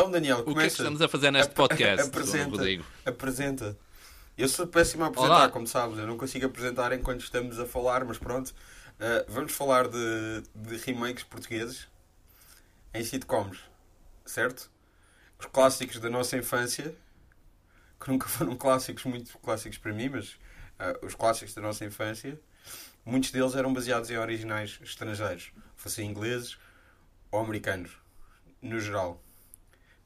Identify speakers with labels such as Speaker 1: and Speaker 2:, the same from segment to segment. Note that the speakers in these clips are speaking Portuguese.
Speaker 1: Então, Daniel,
Speaker 2: O que é que
Speaker 1: começa.
Speaker 2: estamos a fazer neste podcast,
Speaker 1: apresenta,
Speaker 2: Rodrigo?
Speaker 1: apresenta. Eu sou péssimo a apresentar,
Speaker 2: Olá.
Speaker 1: como sabes. Eu não consigo apresentar enquanto estamos a falar, mas pronto. Uh, vamos falar de, de remakes portugueses em sitcoms, certo? Os clássicos da nossa infância, que nunca foram clássicos, muito clássicos para mim, mas uh, os clássicos da nossa infância, muitos deles eram baseados em originais estrangeiros, fossem ingleses ou americanos, no geral.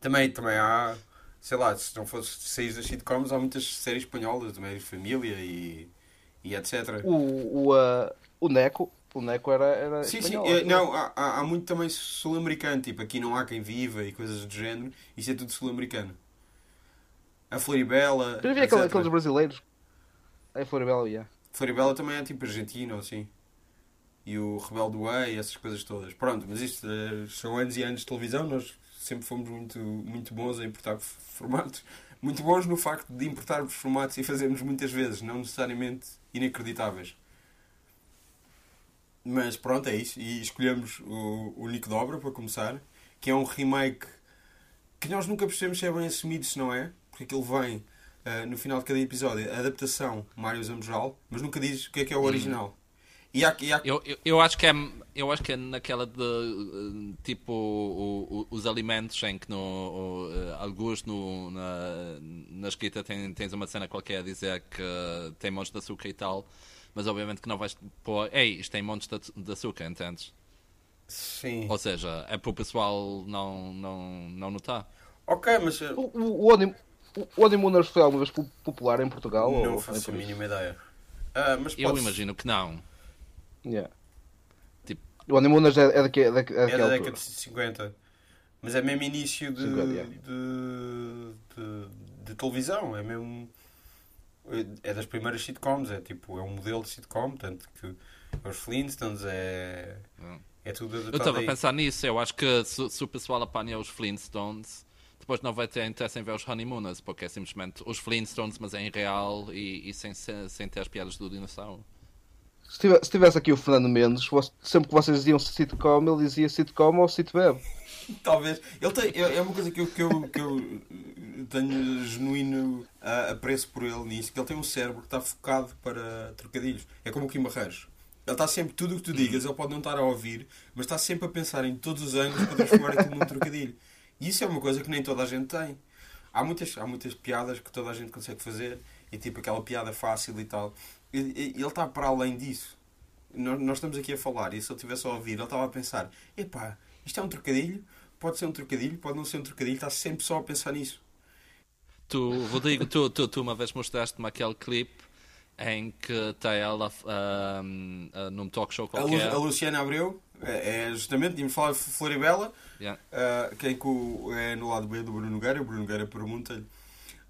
Speaker 1: Também, também há, sei lá, se não fosse séries das sitcoms, há muitas séries espanholas, também de família e, e etc.
Speaker 3: O, o, ah, o Neco, o Neco era, era
Speaker 1: Sim,
Speaker 3: espanhol.
Speaker 1: sim. é, não, há, há há muito também sul-americano, tipo, aqui não há quem viva e coisas do género, isso é tudo sul-americano. A Floribela.
Speaker 3: Depois havia aquele-
Speaker 1: etc.
Speaker 3: aqueles brasileiros. Aí Floribela, yeah.
Speaker 1: Floribela também é tipo argentino, assim. E o Rebelde Way, essas coisas todas. Pronto, mas isto eh, são anos e anos de televisão, nós sempre fomos muito, muito bons a importar formatos. Muito bons no facto de importarmos formatos e fazermos muitas vezes, não necessariamente inacreditáveis. Mas pronto, é isso. E escolhemos o, o Nico Dobra para começar, que é um remake que nós nunca percebemos se é bem assumido, se não é, porque aquilo vem eh, no final de cada episódio, a adaptação Mário Zambural, mas nunca diz o que é que é o original. E há, e há...
Speaker 2: Eu, eu, eu acho que é eu acho que é naquela de eh, tipo o- o- os alimentos em que no o, eh, alguns no, na, na escrita tem, tens uma cena qualquer a dizer que tem montes de açúcar e tal, mas obviamente que não vais pôr, ei, isto tem montes de, de açúcar, entendes?
Speaker 1: Sim.
Speaker 2: Ou seja, é para o pessoal não, não, não notar.
Speaker 1: Ok, mas eh,
Speaker 3: O, o, o, Onim, o, o Honeymooners foi alguma vez po- popular em Portugal?
Speaker 1: não
Speaker 3: ou-
Speaker 1: faço a mínima ideia. Ah, mas
Speaker 2: Eu imagino que não.
Speaker 3: Yeah.
Speaker 2: Tipo-
Speaker 3: O Honeymooners é, é, daqui, é, daqui, é
Speaker 1: É da década de 50. Mas é mesmo início de,
Speaker 3: 50, yeah.
Speaker 1: de, de, de televisão. É mesmo. É das primeiras sitcoms. É tipo, é um modelo de sitcom. Tanto que é os Flintstones, é.
Speaker 2: Hum.
Speaker 1: É tudo
Speaker 2: Eu estava a pensar nisso, eu acho que se, se o pessoal apanha os Flintstones, depois não vai ter interesse em ver os Honeymooners, porque é simplesmente os Flintstones, mas em real e, e sem, sem ter as piadas do dinossauro.
Speaker 3: Se tivesse, se tivesse aqui o Fernando Mendes, sempre que vocês diziam sitcom, ele dizia sitcom ou sitweb.
Speaker 1: Talvez. Ele tem, é uma coisa que eu, que eu, que eu tenho genuíno ah, apreço por ele nisso, que ele tem um cérebro que está focado para trocadilhos. É como o Kim Barreiros. Ele está sempre, tudo o que tu digas, ele pode não estar a ouvir, mas está sempre a pensar em todos os ângulos para transformar aquilo num trocadilho. E isso é uma coisa que nem toda a gente tem. Há muitas, há muitas piadas que toda a gente consegue fazer, e tipo aquela piada fácil e tal. Ele está para além disso. Nós, nós estamos aqui a falar, e se ele estivesse a ouvir, ele estava a pensar: epá, isto é um trocadilho? Pode ser um trocadilho, pode não ser um trocadilho, está sempre só a pensar nisso.
Speaker 2: Tu, Rodrigo, tu, tu, tu uma vez mostraste-me aquele clipe em que está ela ah, num talk show qualquer.
Speaker 1: a Luciana Abreu, é, é justamente, tínhamos falado de Floribela,
Speaker 2: Yeah.
Speaker 1: uh, quem que o- é no lado B do Bruno Nogueira. O Bruno Nogueira pergunta-lhe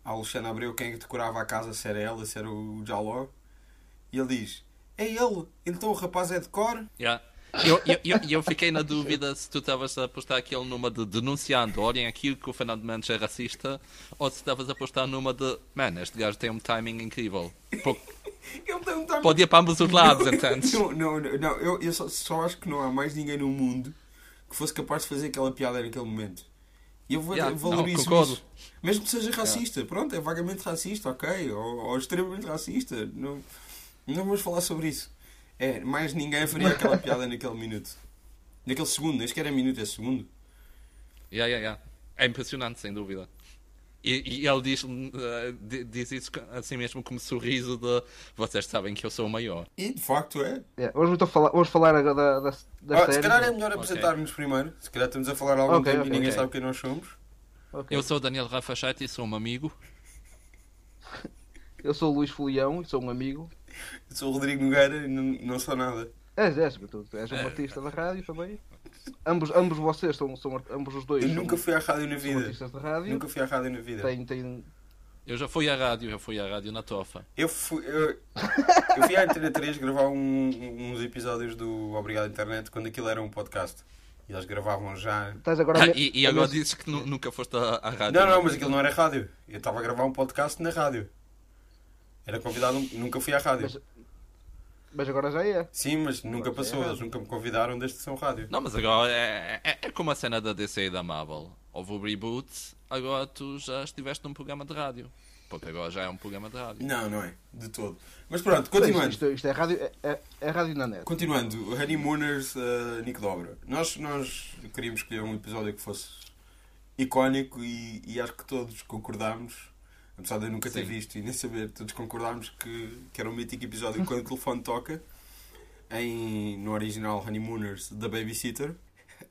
Speaker 1: à Luciana Abreu quem é que decorava a casa, se era ela, se era o Jaló. E ele diz: É ele, então o rapaz é de cor.
Speaker 2: Yeah. Eu, eu, eu, eu fiquei na dúvida se tu estavas a postar aquele numa de denunciando, olhem aquilo que o Fernando Mendes é racista, ou se estavas a postar numa de, man, este gajo tem um timing incrível. Pô,
Speaker 1: Ele tem um timing-
Speaker 2: Pode ir para ambos os lados, entendes?
Speaker 1: Não, não, não, não, eu, eu só, só acho que não há mais ninguém no mundo que fosse capaz de fazer aquela piada naquele momento. E eu vou,
Speaker 2: Yeah,
Speaker 1: valorizo
Speaker 2: não,
Speaker 1: isso. Mesmo que seja racista, pronto, é vagamente racista, ok, ou, ou extremamente racista. Não, não vamos falar sobre isso. É, mais ninguém faria aquela piada naquele minuto. Naquele segundo, nem sequer é minuto, é segundo.
Speaker 2: Yeah, yeah, yeah. É impressionante, sem dúvida. E, e ele diz, eh, di- diz isso assim mesmo como sorriso de vocês sabem que eu sou o maior.
Speaker 1: E de facto é.
Speaker 3: Yeah. Hoje então fala, vamos falar agora da, da, da
Speaker 1: Ah,
Speaker 3: série.
Speaker 1: se calhar é melhor
Speaker 2: Ok.
Speaker 1: apresentar-nos primeiro. Se calhar estamos a falar há algum
Speaker 3: Ok,
Speaker 1: tempo
Speaker 3: ok,
Speaker 1: e ninguém sabe quem nós somos.
Speaker 2: Eu sou o Daniel Rafachete e sou um amigo.
Speaker 3: Eu sou o Luís Folião e sou um amigo.
Speaker 1: Eu sou o Rodrigo Nogueira e não, não sou nada.
Speaker 3: És, és, tu, tu és um artista da rádio também. Ambos, ambos vocês são, são ambos os dois.
Speaker 1: Eu
Speaker 3: são-
Speaker 1: nunca fui à rádio na vida.
Speaker 3: artistas da rádio.
Speaker 1: Nunca fui à rádio na vida.
Speaker 3: Tem, tem,
Speaker 2: Eu já fui à rádio, eu fui à rádio na Tofa.
Speaker 1: Eu fui, eu, eu fui à Antena 3 gravar um- uns episódios do Obrigado Internet quando aquilo era um podcast. E eles gravavam já.
Speaker 3: Estás agora
Speaker 2: Ah, e, e agora dizes que nu- nunca foste à, à rádio.
Speaker 1: Não, não, mas aquilo não era rádio. Eu estava a gravar um podcast na rádio. Era convidado, nunca fui à rádio.
Speaker 3: Mas- Mas agora já é.
Speaker 1: Sim, mas nunca
Speaker 3: Agora já
Speaker 1: passou.
Speaker 3: é
Speaker 1: Eles nunca me convidaram desde que são rádio.
Speaker 2: Não, mas agora é, é, é como a cena da DC e da Marvel. Houve o reboot, agora tu já estiveste num programa de rádio. Porque agora já é um programa de rádio.
Speaker 1: Não, não é. De todo. Mas pronto,
Speaker 3: Isto,
Speaker 1: continuando.
Speaker 3: isto, isto é rádio, é, é, é rádio na net.
Speaker 1: Continuando, Honeymooners, uh, Nick Dobra. Nós, nós queríamos escolher um episódio que fosse icónico e, e acho que todos concordámos, apesar de eu nunca ter
Speaker 2: Sim.
Speaker 1: visto e nem saber, todos concordámos que, que era um mítico episódio quando o telefone toca, em, no original Honeymooners, da Babysitter,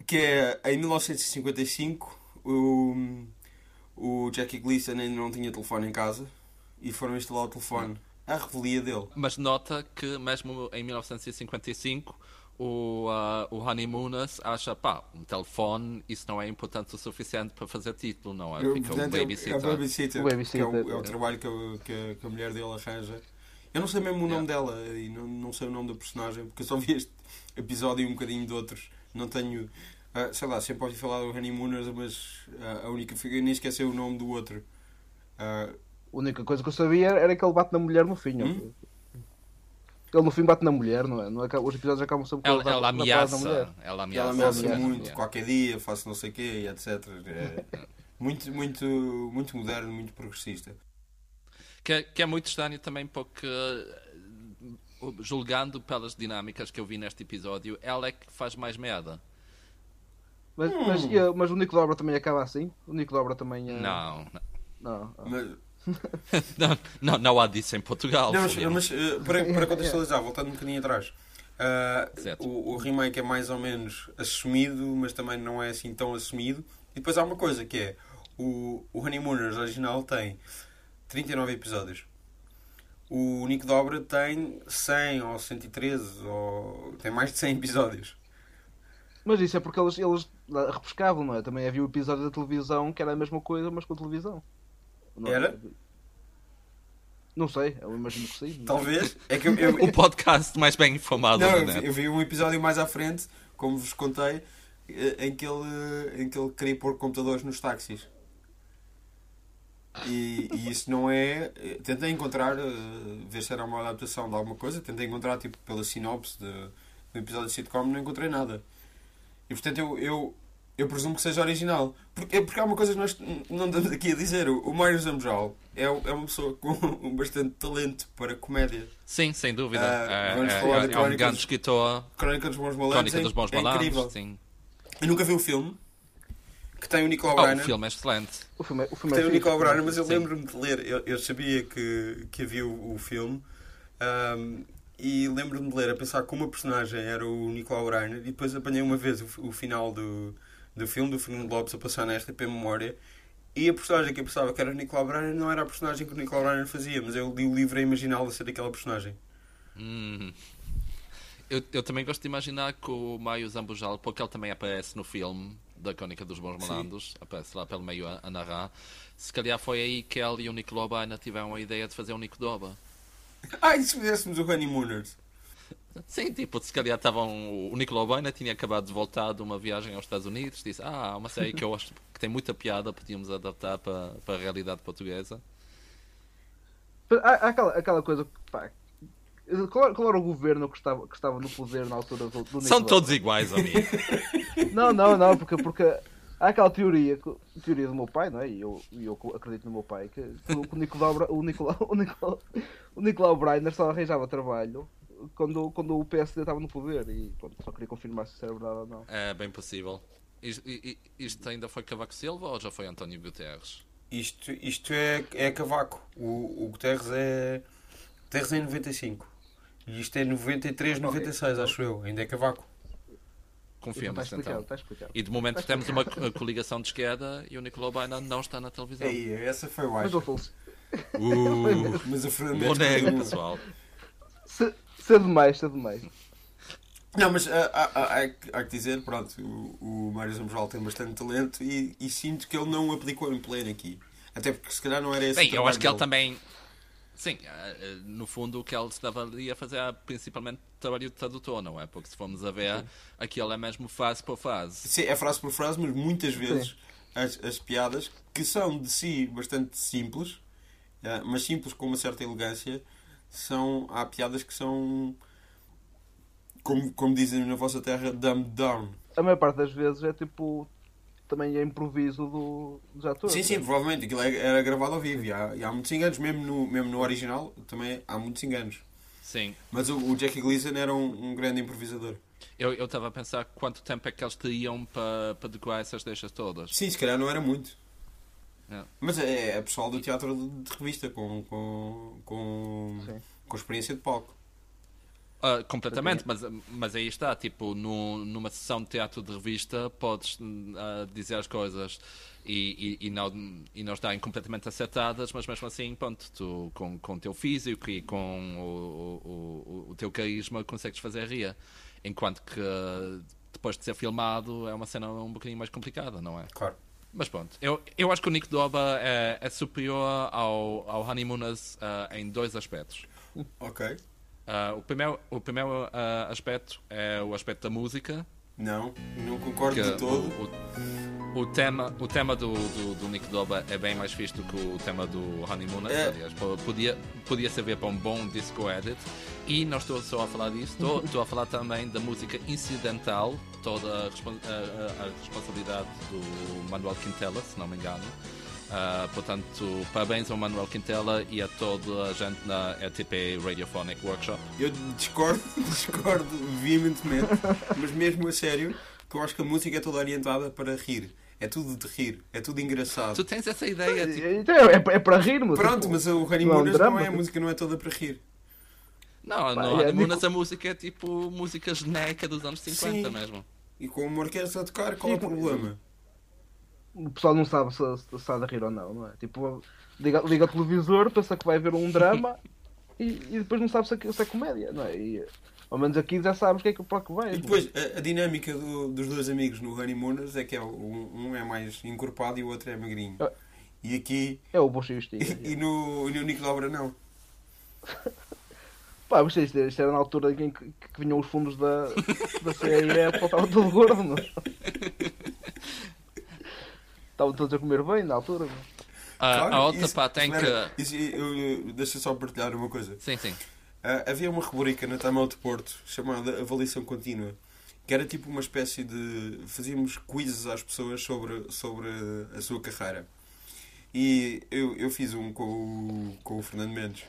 Speaker 1: que é em 1955 o, o Jackie Gleason ainda não tinha telefone em casa e foram instalar o telefone à revelia dele.
Speaker 2: Mas nota que mesmo em 1955 o, ah, o Honeymooners acha, pá, um telefone, isso não é importante o suficiente para fazer título, não é?
Speaker 1: Eu,
Speaker 2: Fica
Speaker 1: portanto, é o-
Speaker 2: babysitter.
Speaker 1: É o babysitter.
Speaker 3: O babysitter,
Speaker 1: que é o, é o
Speaker 3: é.
Speaker 1: trabalho que, eu- que a, que a mulher dele arranja. Eu não sei mesmo o nome dela e não, não sei o nome da personagem, porque eu só vi este episódio e um bocadinho de outros. Não tenho. ah, sei lá, sempre ouvi falar do Honeymooners, mas ah, a única. Eu nem esqueci o nome do outro. Ah,
Speaker 3: A única coisa que eu sabia era que ele bate na mulher no fim.
Speaker 1: Hum?
Speaker 3: Ele no fim bate na mulher, não é? Não é que os episódios acabam sempre com
Speaker 2: Ela, ela
Speaker 3: na paz na
Speaker 2: ameaça,
Speaker 3: mulher.
Speaker 2: ela
Speaker 1: e ela
Speaker 2: ameaça.
Speaker 1: ameaça
Speaker 3: ameaça,
Speaker 1: muito, qualquer dia, faço não sei o quê, e etc. É muito, muito, muito moderno, muito progressista.
Speaker 2: Que, é- que é muito estranho também porque, eh, julgando pelas dinâmicas que eu vi neste episódio, ela é que faz mais merda.
Speaker 3: Mas,
Speaker 1: Hum.
Speaker 3: mas, mas o Nico Dobra também acaba assim? O Nico Dobra também. é-
Speaker 2: Não, não.
Speaker 3: Não. ah.
Speaker 1: Mas,
Speaker 2: Não, não, não há disso em Portugal.
Speaker 1: Não, mas, mas, eh, para, para contextualizar, voltando um bocadinho atrás,
Speaker 2: Certo.
Speaker 1: o, o remake é mais ou menos assumido, mas também não é assim tão assumido. E depois há uma coisa que é: o, o Honeymooners original tem 39 episódios. O Nick Dobra tem 100 ou 113, ou tem mais de 100 episódios.
Speaker 3: Mas isso é porque eles, eles lá repescavam, não é? Também havia o episódio da televisão que era a mesma coisa, mas com televisão.
Speaker 1: Era?
Speaker 3: Não sei, eu imagino que sim.
Speaker 1: Talvez. É que eu, eu-
Speaker 2: O podcast mais bem informado
Speaker 1: Não, eu vi, eu vi um episódio mais à frente, como vos contei, eh, em que ele, em que ele queria pôr computadores nos táxis. E, e isso não é. eh, Tentei encontrar, eh, ver se era uma adaptação de alguma coisa, tentei encontrar tipo pela sinopse de, do episódio de sitcom, não encontrei nada. E portanto eu, eu, eu presumo que seja original. Porque, porque há uma coisa que nós não estamos aqui a dizer: o, Mário Zambojal é, é uma pessoa com bastante talento para comédia.
Speaker 2: Sim, sem dúvida. É,
Speaker 1: vamos
Speaker 2: é-
Speaker 1: falar de
Speaker 2: é um grande escritor.
Speaker 1: Crónica dos Bons Malandros
Speaker 2: Crónica
Speaker 1: é-
Speaker 2: dos Bons
Speaker 1: é incrível.
Speaker 2: Malandros. Sim.
Speaker 1: Eu nunca vi o filme que tem o Nicolau
Speaker 2: Oh, o filme é excelente.
Speaker 3: O filme, é- o filme
Speaker 1: Que
Speaker 3: é
Speaker 1: tem o Nicolau Breiner, mas eu lembro-me de ler. Eu, eu sabia que, que havia o, o filme ahm, e lembro-me de ler a pensar como a personagem era o Nicolau Breiner e depois apanhei uma vez o, o final do, do filme do Fernando Lopes a passar na RTP Memória e a personagem que eu pensava que era o Nicolau não era a personagem que o Nicolau Breiner fazia, mas eu li o livro a imaginá-lo a ser aquela personagem.
Speaker 2: Hum. Eu, eu também gosto de imaginar que o Maio Zambujal, porque ele também aparece no filme da Crónica dos Bons Malandros, aparece lá pelo meio a, a narrar. Se calhar foi aí que ele e o Nico Lobaina tiveram a ideia de fazer um Nico Doba.
Speaker 1: Ah, e se fizéssemos o Honeymooners?
Speaker 2: Sim, tipo, se calhar estavam. O Nico Lobaina tinha acabado de voltar de uma viagem aos Estados Unidos, disse: Ah, há uma série que eu acho que tem muita piada, podíamos adaptar para, para a realidade portuguesa.
Speaker 3: Há, há aquela, aquela coisa pá, qual, qual era o governo que estava, que estava no poder na altura do, do
Speaker 2: São
Speaker 3: Nicolau?
Speaker 2: todos iguais, amigo.
Speaker 3: Não, não, não, porque, porque há aquela teoria, teoria do meu pai, não é? E eu, eu acredito no meu pai, que, que o Nicolau, o Nicolau, o Nicolau, o Nicolau Breiner só arranjava trabalho quando, quando o PSD estava no poder e pronto, só queria confirmar se isso era verdade ou não.
Speaker 2: É bem possível. Isto, isto ainda foi Cavaco Silva ou já foi António Guterres?
Speaker 1: Isto, isto é, é cavaco. O, o Guterres é. Guterres é em 95. E isto é 93, 96, acho eu. Ainda é cavaco.
Speaker 3: Está
Speaker 2: Confirma-se
Speaker 3: explicado,
Speaker 2: então.
Speaker 3: está explicado.
Speaker 2: E de momento temos uma co- coligação de esquerda e o Nicolau Baina não está na televisão.
Speaker 1: Aí, essa foi o
Speaker 3: Mas.
Speaker 2: Uh,
Speaker 1: Mas a Fernanda
Speaker 2: bom negro, pessoal.
Speaker 3: Se- Cedo demais, cedo demais.
Speaker 1: Não, mas ah, ah, ah, há, que- há que dizer, pronto, o, o Mário Zambojal tem bastante talento e, e sinto que ele não o aplicou em pleno aqui. Até porque se calhar não era esse o
Speaker 2: Bem, eu acho que ele
Speaker 1: dele.
Speaker 2: também. Sim, no fundo o que ele estava ali a fazer era principalmente trabalho de tradutor, não é? Porque se formos a ver, aquilo é mesmo fase por fase.
Speaker 1: Sim, é frase por frase, mas muitas vezes as, as piadas, que são de si bastante simples, mas simples com uma certa elegância, são, há piadas que são como, como dizem na vossa terra, dumb down.
Speaker 3: A maior parte das vezes é tipo. Também é improviso do, dos atores.
Speaker 1: Sim, sim, provavelmente. Aquilo é- era gravado ao vivo. E há, e há muitos enganos, mesmo no, mesmo no original, também há muitos enganos.
Speaker 2: Sim.
Speaker 1: Mas o, o Jackie Gleason era um, um grande improvisador.
Speaker 2: Eu eu estava a pensar quanto tempo é que eles teriam para para decorar essas deixas todas.
Speaker 1: Sim, se calhar não era muito.
Speaker 2: É.
Speaker 1: Mas é, é pessoal do teatro de, de revista, com, com, com,
Speaker 3: Sim.
Speaker 1: com experiência de palco.
Speaker 2: Ah, completamente, mas, mas aí está, tipo, no, numa sessão de teatro de revista podes ah, dizer as coisas e, e, e não, e não estarem completamente acertadas, mas mesmo assim, pronto, tu com, com o teu físico e com o, o, o, o teu carisma consegues fazer rir. Enquanto que depois de ser filmado é uma cena um bocadinho mais complicada, não é?
Speaker 1: Claro.
Speaker 2: Mas pronto, eu, eu acho que o Nick Doba é, é superior ao, ao Honeymooners ah, em dois aspectos.
Speaker 1: Ok.
Speaker 2: Ah, o primeiro, o primeiro ah, aspecto é o aspecto da música.
Speaker 1: Não, não concordo de todo.
Speaker 2: O, o tema, o tema do, do, do Nick Doba é bem mais fixe do que o tema do Honeymooners.
Speaker 1: É.
Speaker 2: Aliás, po- podia, podia servir para um bom disco edit. E não estou só a falar disso, estou, estou a falar também da música incidental, toda a, respon- a- a- responsabilidade do Manuel Quintela, se não me engano. Ah, portanto, parabéns ao Manuel Quintela e a toda a gente na RTP Radiophonic Workshop.
Speaker 1: Eu discordo, discordo veementemente, mas mesmo a sério, que eu acho que a música é toda orientada para rir. É tudo de rir, é tudo engraçado.
Speaker 2: Tu tens essa ideia, tipo,
Speaker 3: Então é, é, é para rir, mas.
Speaker 1: Pronto,
Speaker 3: tipo,
Speaker 1: mas o
Speaker 3: não é um
Speaker 1: Honeymooners não, é, a
Speaker 3: tipo.
Speaker 1: música não é toda para rir.
Speaker 2: Não,
Speaker 3: Pá,
Speaker 2: no
Speaker 3: é, digo-
Speaker 2: a música é tipo música genérica dos anos 50
Speaker 1: Sim.
Speaker 2: mesmo.
Speaker 1: E com uma orquestra a tocar, qual é o
Speaker 3: Sim,
Speaker 1: problema?
Speaker 3: O pessoal não sabe se, se, há de rir ou não, não é? Tipo, liga, liga o televisor, pensa que vai ver um drama e, e depois não sabe se é, se é comédia, não é? E, ao menos aqui já sabes o que é que para que vai.
Speaker 1: E depois, a, a dinâmica do- dos dois amigos no Honeymooners é que é, um, um é mais encorpado e o outro é magrinho.
Speaker 3: Ah.
Speaker 1: E aqui,
Speaker 3: É o Bush e o
Speaker 1: e, no, e no Nico Dobra não.
Speaker 3: Pá, mas isto, isto era na altura em que, que vinham os fundos da, da CEF, estava todo gordo, mas... Estavam todos a comer bem na altura. mas-
Speaker 2: A,
Speaker 1: Claro,
Speaker 2: a outra
Speaker 1: isso-
Speaker 2: pá tem
Speaker 1: espera,
Speaker 2: que.
Speaker 1: isso- eu- eu- Deixa só partilhar uma coisa.
Speaker 2: Sim, sim.
Speaker 1: Ah, havia uma rubrica na Time Out Porto chamada Avaliação Contínua, que era tipo uma espécie de. fazíamos quizzes às pessoas sobre, sobre a sua carreira. E eu, eu fiz um com o, com o Fernando Mendes.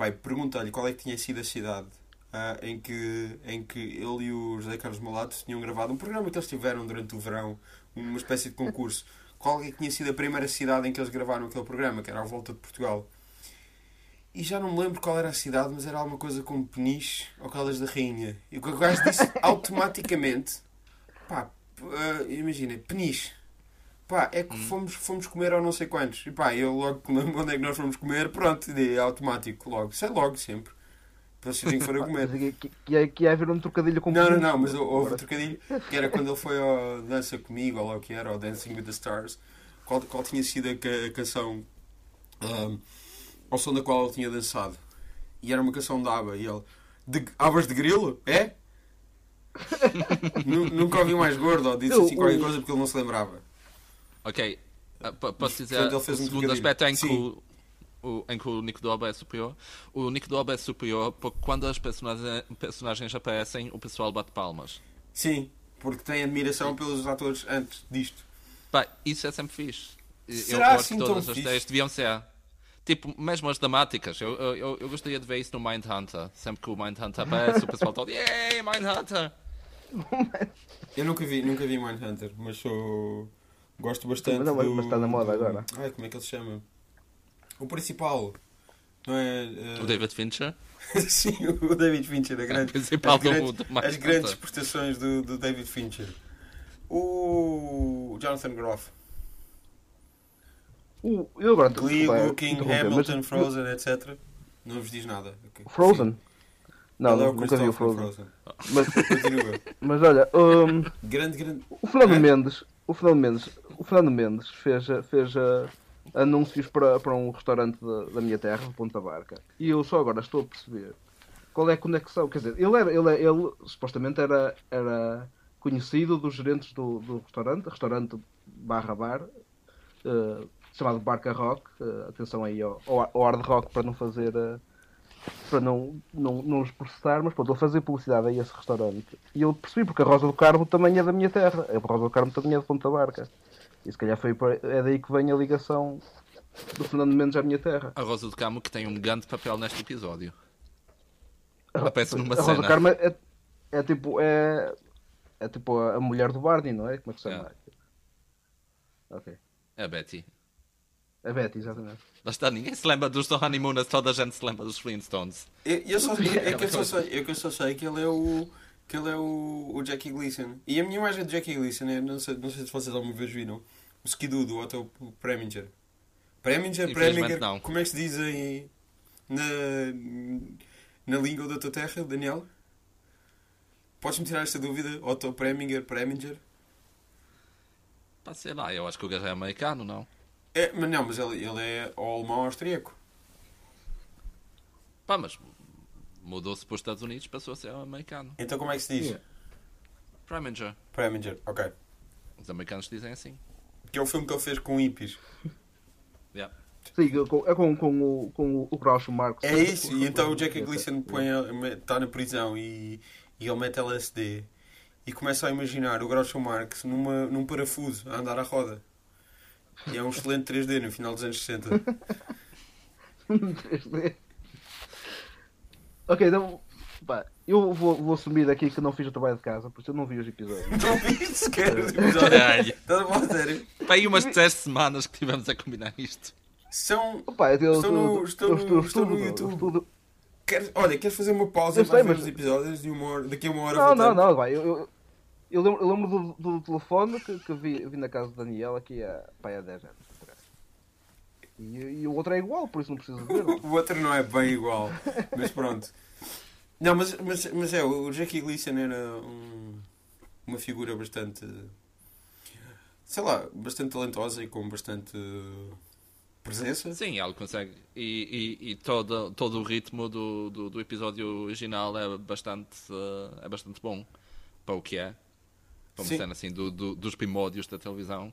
Speaker 1: Pai, perguntei-lhe qual é que tinha sido a cidade ah, em, que, em que ele e o José Carlos Malato tinham gravado um programa que eles tiveram durante o verão, uma espécie de concurso. Qual é que tinha sido a primeira cidade em que eles gravaram aquele programa, que era a Volta de Portugal. E já não me lembro qual era a cidade, mas era alguma coisa como Peniche ou Caldas da Rainha. E o que o gajo disse automaticamente, pá, ah, imagina, Peniche. Pá, é que fomos, fomos comer ao não sei quantos. E pá, eu logo que lembro onde é que nós fomos comer, pronto, é automático, logo. Sei logo, sempre. Para se que for a comer.
Speaker 3: Mas que, que, que, ia, que ia haver um trocadilho com
Speaker 1: Não, não, não, mas houve um
Speaker 3: agora.
Speaker 1: trocadilho que era quando ele foi ao Dança Comigo, ou lá o que era, ou Dancing with the Stars, qual, qual tinha sido a, a canção ahm, ao som da qual ele tinha dançado. E era uma canção de ABBA, e ele, de, Abas de Grilo? É? Nu- Nunca ouvi mais gordo, ou disse assim qualquer coisa porque ele não se lembrava.
Speaker 2: Ok. Ah, p- posso dizer
Speaker 1: portanto,
Speaker 2: o
Speaker 1: um
Speaker 2: segundo aspecto em que
Speaker 1: Sim.
Speaker 2: o, o- em que o Nick Doba é superior. O Nick Doba é superior porque quando as personagens, personagens aparecem, o pessoal bate palmas.
Speaker 1: Sim, porque tem admiração pelos atores antes disto.
Speaker 2: Pá, isso é sempre fixe. Eu-
Speaker 1: Será
Speaker 2: eu acho
Speaker 1: assim
Speaker 2: que
Speaker 1: tão
Speaker 2: todas as ideias deviam ser. Tipo, mesmo as dramáticas. Eu, eu, eu- eu gostaria de ver isso no Mindhunter. Sempre que o Mindhunter aparece, o pessoal todo, Yay, Mindhunter!
Speaker 1: Eu nunca vi, nunca vi Mindhunter, mas sou. Gosto bastante.
Speaker 3: Mas não, mas-
Speaker 1: do,
Speaker 3: mas está na moda
Speaker 1: do-
Speaker 3: agora.
Speaker 1: Ai, como é que ele se chama? O principal. Não é. eh,
Speaker 2: O David Fincher.
Speaker 1: Sim, o David Fincher, a grande,
Speaker 2: principal
Speaker 1: as
Speaker 2: do-
Speaker 1: grandes,
Speaker 2: do
Speaker 1: as grandes prestações do, do David Fincher. O Jonathan Groff.
Speaker 3: O- eu agora
Speaker 1: Glee, Looking, Hamilton,
Speaker 3: mas-
Speaker 1: Frozen, etc. Não vos diz nada. ok.
Speaker 3: Frozen?
Speaker 1: Sim.
Speaker 3: Não,
Speaker 1: Ele é o
Speaker 3: nunca vi o
Speaker 1: Christopher
Speaker 3: Frozen. Mas,
Speaker 1: Continua.
Speaker 3: mas olha, hum,
Speaker 1: Grande, grande.
Speaker 3: o Fernando
Speaker 1: É?
Speaker 3: Mendes, o Fernando Mendes, o Fernando Mendes fez, fez uh, anúncios para, para um restaurante da, da minha terra, de Ponta Barca. E eu só agora estou a perceber qual é a conexão. Quer dizer, ele, era, ele, ele supostamente era, era conhecido dos gerentes do, do restaurante, restaurante barra bar, uh, chamado Barca Rock. Uh, atenção aí ao, ao hard rock para não fazer uh, para não, não, não os processar, mas pronto, ele fazia publicidade a esse restaurante. E eu percebi, porque a Rosa do Carmo também é da minha terra. A Rosa do Carmo também é de Ponta Barca. E se calhar foi para- é daí que vem a ligação do Fernando Mendes à minha terra.
Speaker 2: A Rosa do Camo que tem um grande papel neste episódio. Aparece numa
Speaker 3: a Rosa do
Speaker 2: cena.
Speaker 3: Carmo é, é tipo. É, é tipo a, a mulher do Barney, não é? Como é que se chama? Ok.
Speaker 2: É a Betty.
Speaker 3: A Betty, exatamente.
Speaker 2: Lá está, ninguém se lembra dos do Honeymooners, toda a gente se lembra dos Flintstones.
Speaker 1: Eu, eu só, é que eu só sei, é que eu só sei que ele é o que ele é o, o Jackie Gleason. E a minha imagem de Jackie Gleason é, não sei, não sei se vocês alguma vez viram, o Skidoo do Otto Preminger. Preminger, Preminger,
Speaker 2: não.
Speaker 1: como é que se diz em, na, na língua da tua terra, Daniel? Podes-me tirar esta dúvida? Otto Preminger, Preminger?
Speaker 2: Pá, sei lá, eu acho que o gajo é americano, não?
Speaker 1: É, mas não, mas ele, ele é ou alemão ou austríaco.
Speaker 2: Pá, mas mudou-se para os Estados Unidos, passou a ser americano.
Speaker 1: Então como é que se diz?
Speaker 3: Yeah.
Speaker 2: Preminger.
Speaker 1: Preminger, ok.
Speaker 2: Os americanos dizem assim.
Speaker 1: Que é o filme que ele fez com hippies.
Speaker 2: Yeah.
Speaker 3: Sim, com, é com, com, o, com o, Groucho Marx.
Speaker 1: É isso, e então o Jackie Gleason está na prisão e, e ele mete LSD e começa a imaginar o Groucho Marx numa, num parafuso a andar à roda. E é um excelente 3D no final dos anos 60.
Speaker 3: 3D. Ok, então. Pá, eu vou, vou assumir aqui que não fiz o trabalho de casa, por isso eu não vi os episódios.
Speaker 1: Não vi sequer os episódios. Estás a falar a sério?
Speaker 2: Pá, aí umas 10 semanas que tivemos a combinar isto.
Speaker 1: São.
Speaker 3: Opa, eu,
Speaker 1: Estou no- estou no- estou no YouTube. Queres, olha, queres fazer uma pausa para ver
Speaker 3: mas-
Speaker 1: os episódios de uma hora, daqui a uma hora
Speaker 3: Não, não, não, vai. Eu, eu, lembro, eu lembro do, do telefone que, que vi, vi na casa do Daniel aqui há, pá, há 10 anos. parece. E, e o outro é igual, por isso não preciso ver.
Speaker 1: O outro não é bem igual, mas pronto. Não, mas, mas, mas é, o Jackie Gleason era um- uma figura bastante, sei lá, bastante talentosa e com bastante presença.
Speaker 2: Sim, ele consegue. E, e, e todo, todo o ritmo do, do, do episódio original é bastante, eh, é bastante bom para o que é. Uma
Speaker 1: Sim.
Speaker 2: assim do, do- dos primórdios da televisão.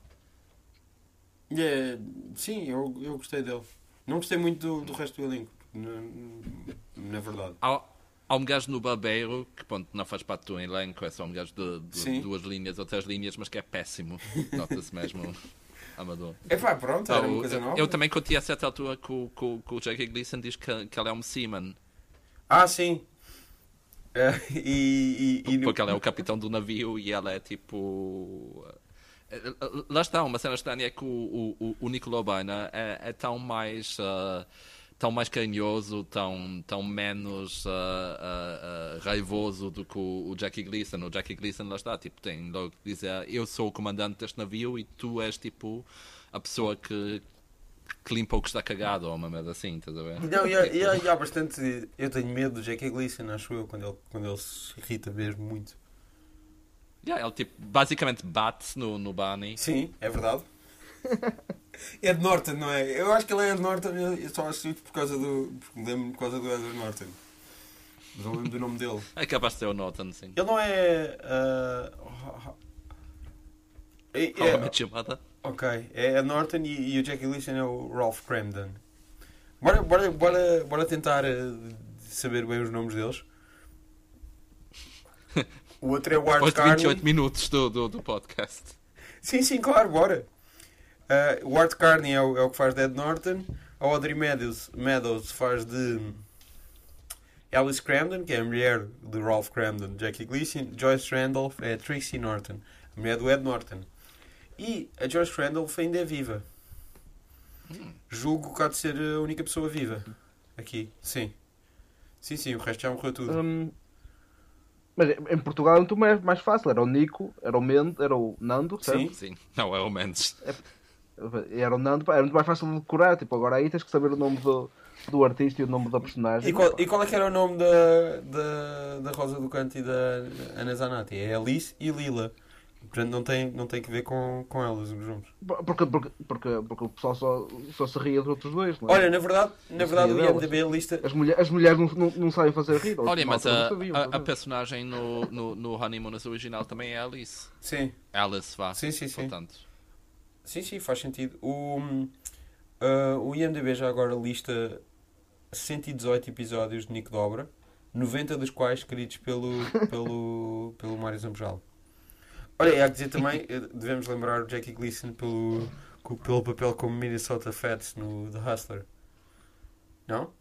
Speaker 1: É, sim, eu, eu gostei dele. Não gostei muito do, do resto do elenco, na, na verdade.
Speaker 2: Há, há um gajo no Barbeiro que pronto, não faz parte do elenco, é só um gajo de, de duas linhas ou três linhas, mas que é péssimo. Nota-se mesmo amador.
Speaker 1: É pá, pronto, era
Speaker 2: Ah,
Speaker 1: uma coisa nova.
Speaker 2: eu também conti a certa altura que o, que o, que o Jackie Gleason diz que, que ele é um seaman,
Speaker 1: Ah, sim. E, e, e
Speaker 2: porque ele é o capitão do navio e ele é tipo. eh, Lá está, uma cena estranha é que o, o, o Nicolau Baina é, é tão mais. ah, tão mais carinhoso, tão, tão menos ah, ah, raivoso do que o, o Jackie Gleason. O Jackie Gleason, lá está, tipo, tem logo que dizer: Eu sou o comandante deste navio e tu és tipo a pessoa que, que limpa o que está cagado, ou uma merda assim, estás a ver?
Speaker 1: Não, e há, e há- e há bastante. Eu tenho medo do Jackie Gleason, acho eu, quando ele, quando ele se irrita mesmo muito.
Speaker 2: Yeah, ele tipo, basicamente bate no, no Barney.
Speaker 1: Sim, é verdade. Ed Norton, não é? Eu acho que ele é Ed Norton, eu só acho isso por causa do. porque lembro-me por causa do Edward Norton. Mas não lembro do nome dele.
Speaker 2: É capaz de ser o Norton, sim.
Speaker 1: Ele não é. ah, é-
Speaker 2: How I
Speaker 1: é-
Speaker 2: Met Your Mother.
Speaker 1: Ok, é Ed Norton e, e o Jackie Gleason é o Ralph Cramden. Bora, bora, bora, bora tentar eh, saber bem os nomes deles. O outro é o Art
Speaker 2: Depois de
Speaker 1: Carney.
Speaker 2: 28 minutos do, do, do podcast.
Speaker 1: Sim, sim, claro, bora. Ah, o Art Carney é o, é o que faz de Ed Norton. A Audrey Meadows, Meadows faz de Alice Cramden, que é a mulher de Ralph Cramden, Jackie Gleason. Joyce Randolph é a Tracy Norton, a mulher do Ed Norton. E a Joyce Randolph ainda é viva. Julgo que há de ser a única pessoa viva. Aqui, sim. Sim, sim, o resto já morreu tudo.
Speaker 3: Hum, mas em Portugal é muito mais, mais fácil. Era o Nico, era o Mendes, era o Nando, certo?
Speaker 1: Sim.
Speaker 2: Sim, não é o Mendes.
Speaker 3: Era o Nando, era muito mais fácil de decorar. Tipo, agora aí tens que saber o nome do, do artista e o nome da personagem.
Speaker 1: E qual, e qual é que era o nome da, da, da Rosa do Canto e da Ana Zanatti? É Alice e Lila. Portanto, não tem, não tem que ver com, com elas, os nomes.
Speaker 3: Porque, porque, porque, porque o pessoal só, só se ria dos outros dois, não é?
Speaker 1: Olha, na verdade, na
Speaker 3: Não
Speaker 1: verdade o
Speaker 3: sabia delas.
Speaker 1: IMDB lista.
Speaker 3: As, mulher, as mulheres não, não, não sabem fazer rir.
Speaker 2: Olha,
Speaker 3: Na
Speaker 2: mas a,
Speaker 3: sabiam
Speaker 2: a, a
Speaker 3: fazer.
Speaker 2: personagem no, no, no Honeymooners original também é Alice.
Speaker 1: Sim,
Speaker 2: Alice, vá.
Speaker 1: Sim, sim, sim.
Speaker 2: Portanto,
Speaker 1: sim, sim, faz sentido. O, ah, o IMDB já agora lista 118 episódios de Nick Dobra, 90 dos quais escritos pelo, pelo, pelo Mário Zambojal. Olha, e há que dizer também, eh, devemos lembrar o Jackie Gleason pelo, pelo papel como Minnesota Fats no The Hustler. Não?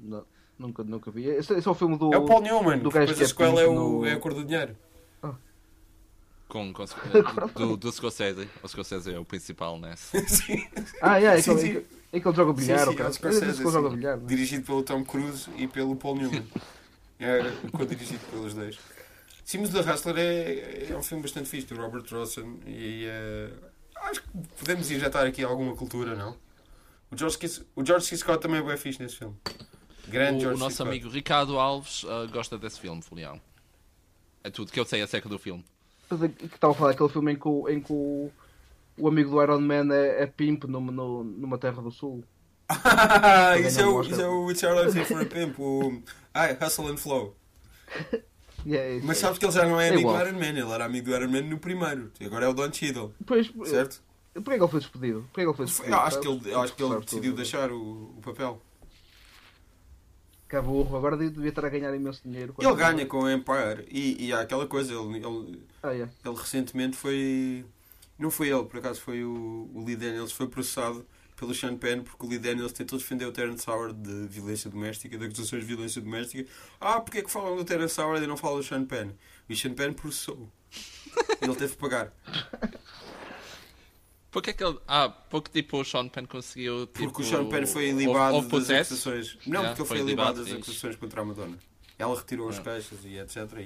Speaker 3: Não, nunca, nunca vi. Esse, esse é o filme do.
Speaker 1: É o Paul Newman,
Speaker 3: do gajo
Speaker 1: depois
Speaker 3: que
Speaker 1: a
Speaker 3: é
Speaker 1: sequela é, o,
Speaker 3: no-
Speaker 1: é a cor do dinheiro.
Speaker 2: Com, com, eh, do, do Scorsese. O Scorsese é o principal nesse.
Speaker 1: sim,
Speaker 3: Ah, é,
Speaker 1: Sim,
Speaker 3: aquele,
Speaker 1: sim.
Speaker 3: é que ele joga bilhar.
Speaker 1: sim,
Speaker 3: o cara.
Speaker 1: é Scorsese,
Speaker 3: joga
Speaker 1: sim.
Speaker 3: bilhar. é?
Speaker 1: Dirigido pelo Tom Cruise e pelo Paul Newman. É co-dirigido pelos dois. Sim, mas The Hustler é, é um filme bastante fixe, do Robert Rosen. E eh, acho que podemos injetar aqui alguma cultura, não? O George, C. o George C. Scott também é bem fixe nesse filme. Grande
Speaker 2: O,
Speaker 1: George
Speaker 2: o
Speaker 1: C.
Speaker 2: nosso
Speaker 1: Scott.
Speaker 2: amigo Ricardo Alves ah, gosta desse filme, Folião. É tudo que eu sei acerca do filme.
Speaker 3: É que estava a falar aquele filme em que o, em que o, o amigo do Iron Man é, é pimp numa, no- numa terra do sul.
Speaker 1: Isso, é o, isso é o It's Our Life for a Pimp. O, ai, Hustle and Flow.
Speaker 3: Isso.
Speaker 1: Mas sabes que ele já não é
Speaker 3: É
Speaker 1: amigo do Iron Man, ele era amigo do Iron Man no primeiro. E agora é o Don Cheadle,
Speaker 3: Depois,
Speaker 1: certo?
Speaker 3: Porquê que ele foi despedido? Porquê que ele foi despedido?
Speaker 1: acho que ele, acho que ele decidiu deixar o, o papel.
Speaker 3: Que burro, agora devia estar a ganhar imenso dinheiro.
Speaker 1: Ele ganha com o Empire e, e há aquela coisa, ele, ele,
Speaker 3: Ah, é.
Speaker 1: ele recentemente foi. Não foi ele, por acaso foi o, o Lee Daniels, foi processado pelo Sean Penn porque o Lee Daniels tentou defender o Terence Howard de violência doméstica, de acusações de violência doméstica. Ah, porque é que falam do Terence Howard e não falam do Sean Penn? E o Sean Penn processou. ele teve que pagar.
Speaker 2: Porque é que ele. Ah, porque tipo o Sean Penn conseguiu. Tipo,
Speaker 1: Porque o Sean Penn foi
Speaker 2: houve
Speaker 1: das acusações. Não,
Speaker 2: Yeah,
Speaker 1: porque ele
Speaker 2: foi
Speaker 1: foi ilibado das acusações contra a Madonna. Ela retirou as
Speaker 2: Ah.
Speaker 1: queixas e etc. E,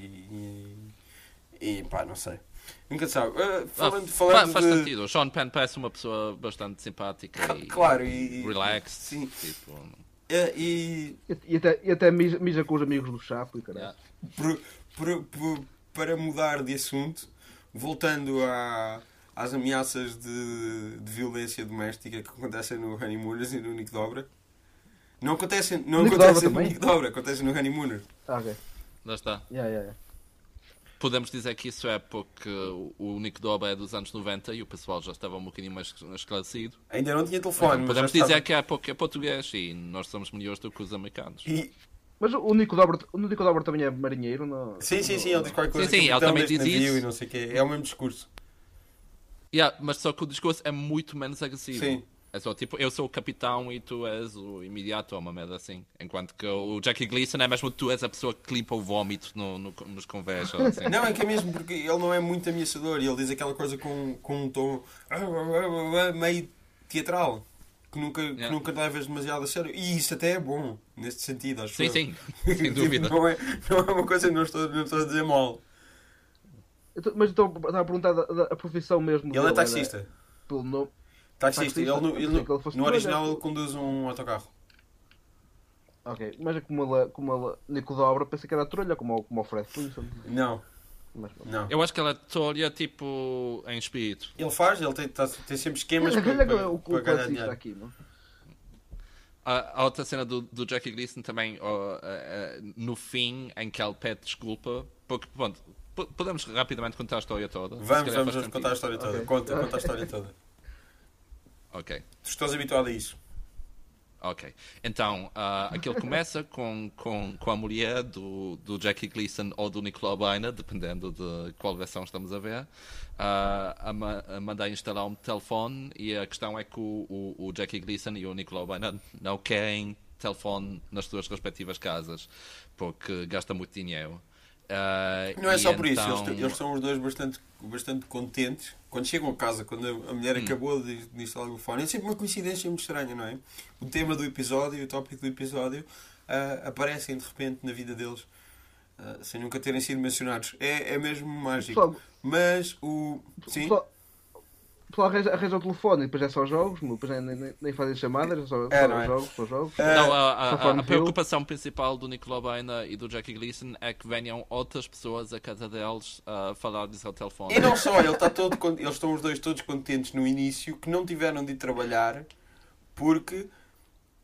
Speaker 1: e, e pá, não sei. Nunca sabe. Ah,
Speaker 2: Ah,
Speaker 1: falando
Speaker 2: fa-
Speaker 1: falando
Speaker 2: faz
Speaker 1: de...
Speaker 2: sentido. O Sean Penn parece uma pessoa bastante simpática
Speaker 1: Ca-
Speaker 2: e
Speaker 1: Claro, e.
Speaker 2: relaxed.
Speaker 1: Sim.
Speaker 2: Tipo,
Speaker 1: É, e
Speaker 3: E, e até, e até mija, mija com os amigos do Chapo e caralho.
Speaker 2: yeah.
Speaker 1: por- por- por- para mudar de assunto, voltando à- às ameaças de, de violência doméstica que acontecem no Honeymooners e no Nick Dobra. Não acontecem, não
Speaker 3: Nick
Speaker 1: acontecem
Speaker 3: Dobra
Speaker 1: no
Speaker 3: também?
Speaker 1: Nick Dobra, acontecem no Honeymooners.
Speaker 3: Ah, ok.
Speaker 2: Lá está.
Speaker 3: Yeah, yeah, yeah.
Speaker 2: Podemos dizer que isso é porque o- Nick Dobra é dos anos 90 e o pessoal já estava um bocadinho mais esclarecido.
Speaker 1: Ainda não tinha telefone, mas
Speaker 2: Podemos
Speaker 1: já estava-
Speaker 2: dizer que é porque é português e nós somos melhores do que os americanos.
Speaker 1: E,
Speaker 3: Mas o Nico Dobro, o Nico também é marinheiro? No,
Speaker 1: sim, sim, sim, ele diz qualquer coisa.
Speaker 2: Sim, sim, ele
Speaker 1: capitão
Speaker 2: também diz isso.
Speaker 1: E não sei quê. É o mesmo discurso.
Speaker 2: Yeah, mas só que o discurso é muito menos agressivo.
Speaker 1: Sim.
Speaker 2: É só tipo, eu sou o capitão e tu és o imediato, ou uma merda assim. Enquanto que o Jackie Gleason é mesmo tu és a pessoa que limpa o vómito no, no- nos convés. Assim.
Speaker 1: Não, é que é mesmo porque ele não é muito ameaçador e ele diz aquela coisa com, com um tom meio teatral. Que nunca, que
Speaker 2: Yeah.
Speaker 1: nunca levas demasiado a sério. E isso até é bom, neste sentido, acho
Speaker 2: Sim,
Speaker 1: eu.
Speaker 2: sim, sem
Speaker 1: Tipo,
Speaker 2: dúvida.
Speaker 1: não, é, não é uma coisa que não estou, não estou a dizer mal.
Speaker 3: Então, Mas então, estava a perguntar da, da- a profissão mesmo.
Speaker 1: Ele é
Speaker 3: dele,
Speaker 1: taxista.
Speaker 3: era Pelo nome.
Speaker 1: Taxista. Ele,
Speaker 3: Taxista?
Speaker 1: no, ele,
Speaker 3: ele fosse
Speaker 1: no original
Speaker 3: trolha.
Speaker 1: ele conduz um autocarro.
Speaker 3: Ok, mas é como ele, como ele Nico Dobra, pensei que era a trolha, como, como o Fred Flintstone.
Speaker 1: Não,
Speaker 3: Mas,
Speaker 1: não.
Speaker 2: Eu acho que ela é tolha, tipo, em espírito.
Speaker 1: Ele faz, ele tem, tá- tem sempre esquemas para,
Speaker 3: olha
Speaker 1: para,
Speaker 3: o, o
Speaker 1: para ganhar dinheiro.
Speaker 3: aqui, não?
Speaker 2: A, a outra cena do, do Jackie Gleason também, ó, eh, eh, no fim, em que ele pede desculpa, porque, pronto, po- podemos rapidamente contar a história toda.
Speaker 1: Vamos, vamos, vamos contar a história toda.
Speaker 3: Ok.
Speaker 1: Conta, conta a história toda.
Speaker 2: Ok.
Speaker 1: Tu estás habituado a isso.
Speaker 2: Ok. Então, ah, aquilo começa com, com, com a mulher do, do Jackie Gleason ou do Nicolau Bainer, dependendo de qual versão estamos a ver, ah, a, ma- a mandar instalar um telefone e a questão é que o, o, o Jackie Gleason e o Nicolau Bainer não querem telefone nas suas respectivas casas, porque gasta muito dinheiro. Ah,
Speaker 1: Não é só por isso,
Speaker 2: então-
Speaker 1: eles, eles são os dois bastante, bastante contentes. Quando chegam a casa, quando a mulher
Speaker 2: Hum.
Speaker 1: acabou de, de instalar o telefone, é sempre uma coincidência muito estranha, não é? O tema do episódio, o tópico do episódio, ah, aparecem de repente na vida deles, ah, sem nunca terem sido mencionados. É, é mesmo mágico.
Speaker 3: Pessoal,
Speaker 1: Mas o. Sim?
Speaker 3: pessoal, pessoal arranja, arranja o telefone e depois é só jogos, depois nem, nem, nem fazem chamadas, é só,
Speaker 1: É,
Speaker 3: só
Speaker 1: é?
Speaker 3: jogos, só jogos.
Speaker 1: É,
Speaker 2: Não, a, a-
Speaker 3: Telefone
Speaker 2: a preocupação principal do Nicolau Baina e do Jackie Gleason é que venham outras pessoas a casa deles a falar-lhes ao telefone.
Speaker 1: E não só, ele está todo, eles estão os dois todos contentes no início que não tiveram de ir trabalhar porque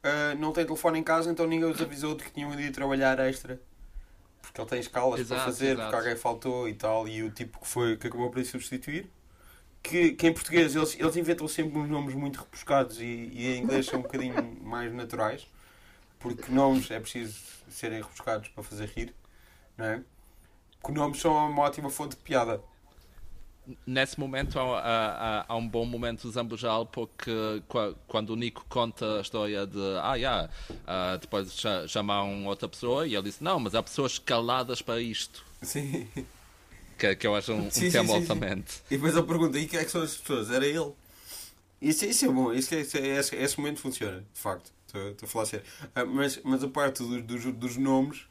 Speaker 1: ah, não tem telefone em casa, então ninguém os avisou de que tinham de ir trabalhar extra. Porque ele tem escalas
Speaker 2: Exato,
Speaker 1: para fazer,
Speaker 2: exato.
Speaker 1: porque alguém faltou e tal, e o tipo que foi que acabou por ir substituir, que, que em português eles, eles inventam sempre uns nomes muito rebuscados e, e em inglês são um bocadinho mais naturais, porque nomes é preciso serem rebuscados para fazer rir, não é? Porque nomes são uma ótima fonte de piada.
Speaker 2: Nesse momento há, há, há, um bom momento zambujal porque quando o Nico conta a história de ah, yeah, uh, depois chamam outra pessoa e ele disse não, mas há pessoas caladas para isto.
Speaker 1: Sim.
Speaker 2: Que, que eu acho um, sim, um tema altamente.
Speaker 1: E depois ele pergunta, e quem é que são as pessoas? Era ele. Isso, isso é bom, isso, é, isso é, esse, esse momento funciona, de facto. Estou, a falar sério. Uh, mas, mas a parte dos, dos, dos, nomes,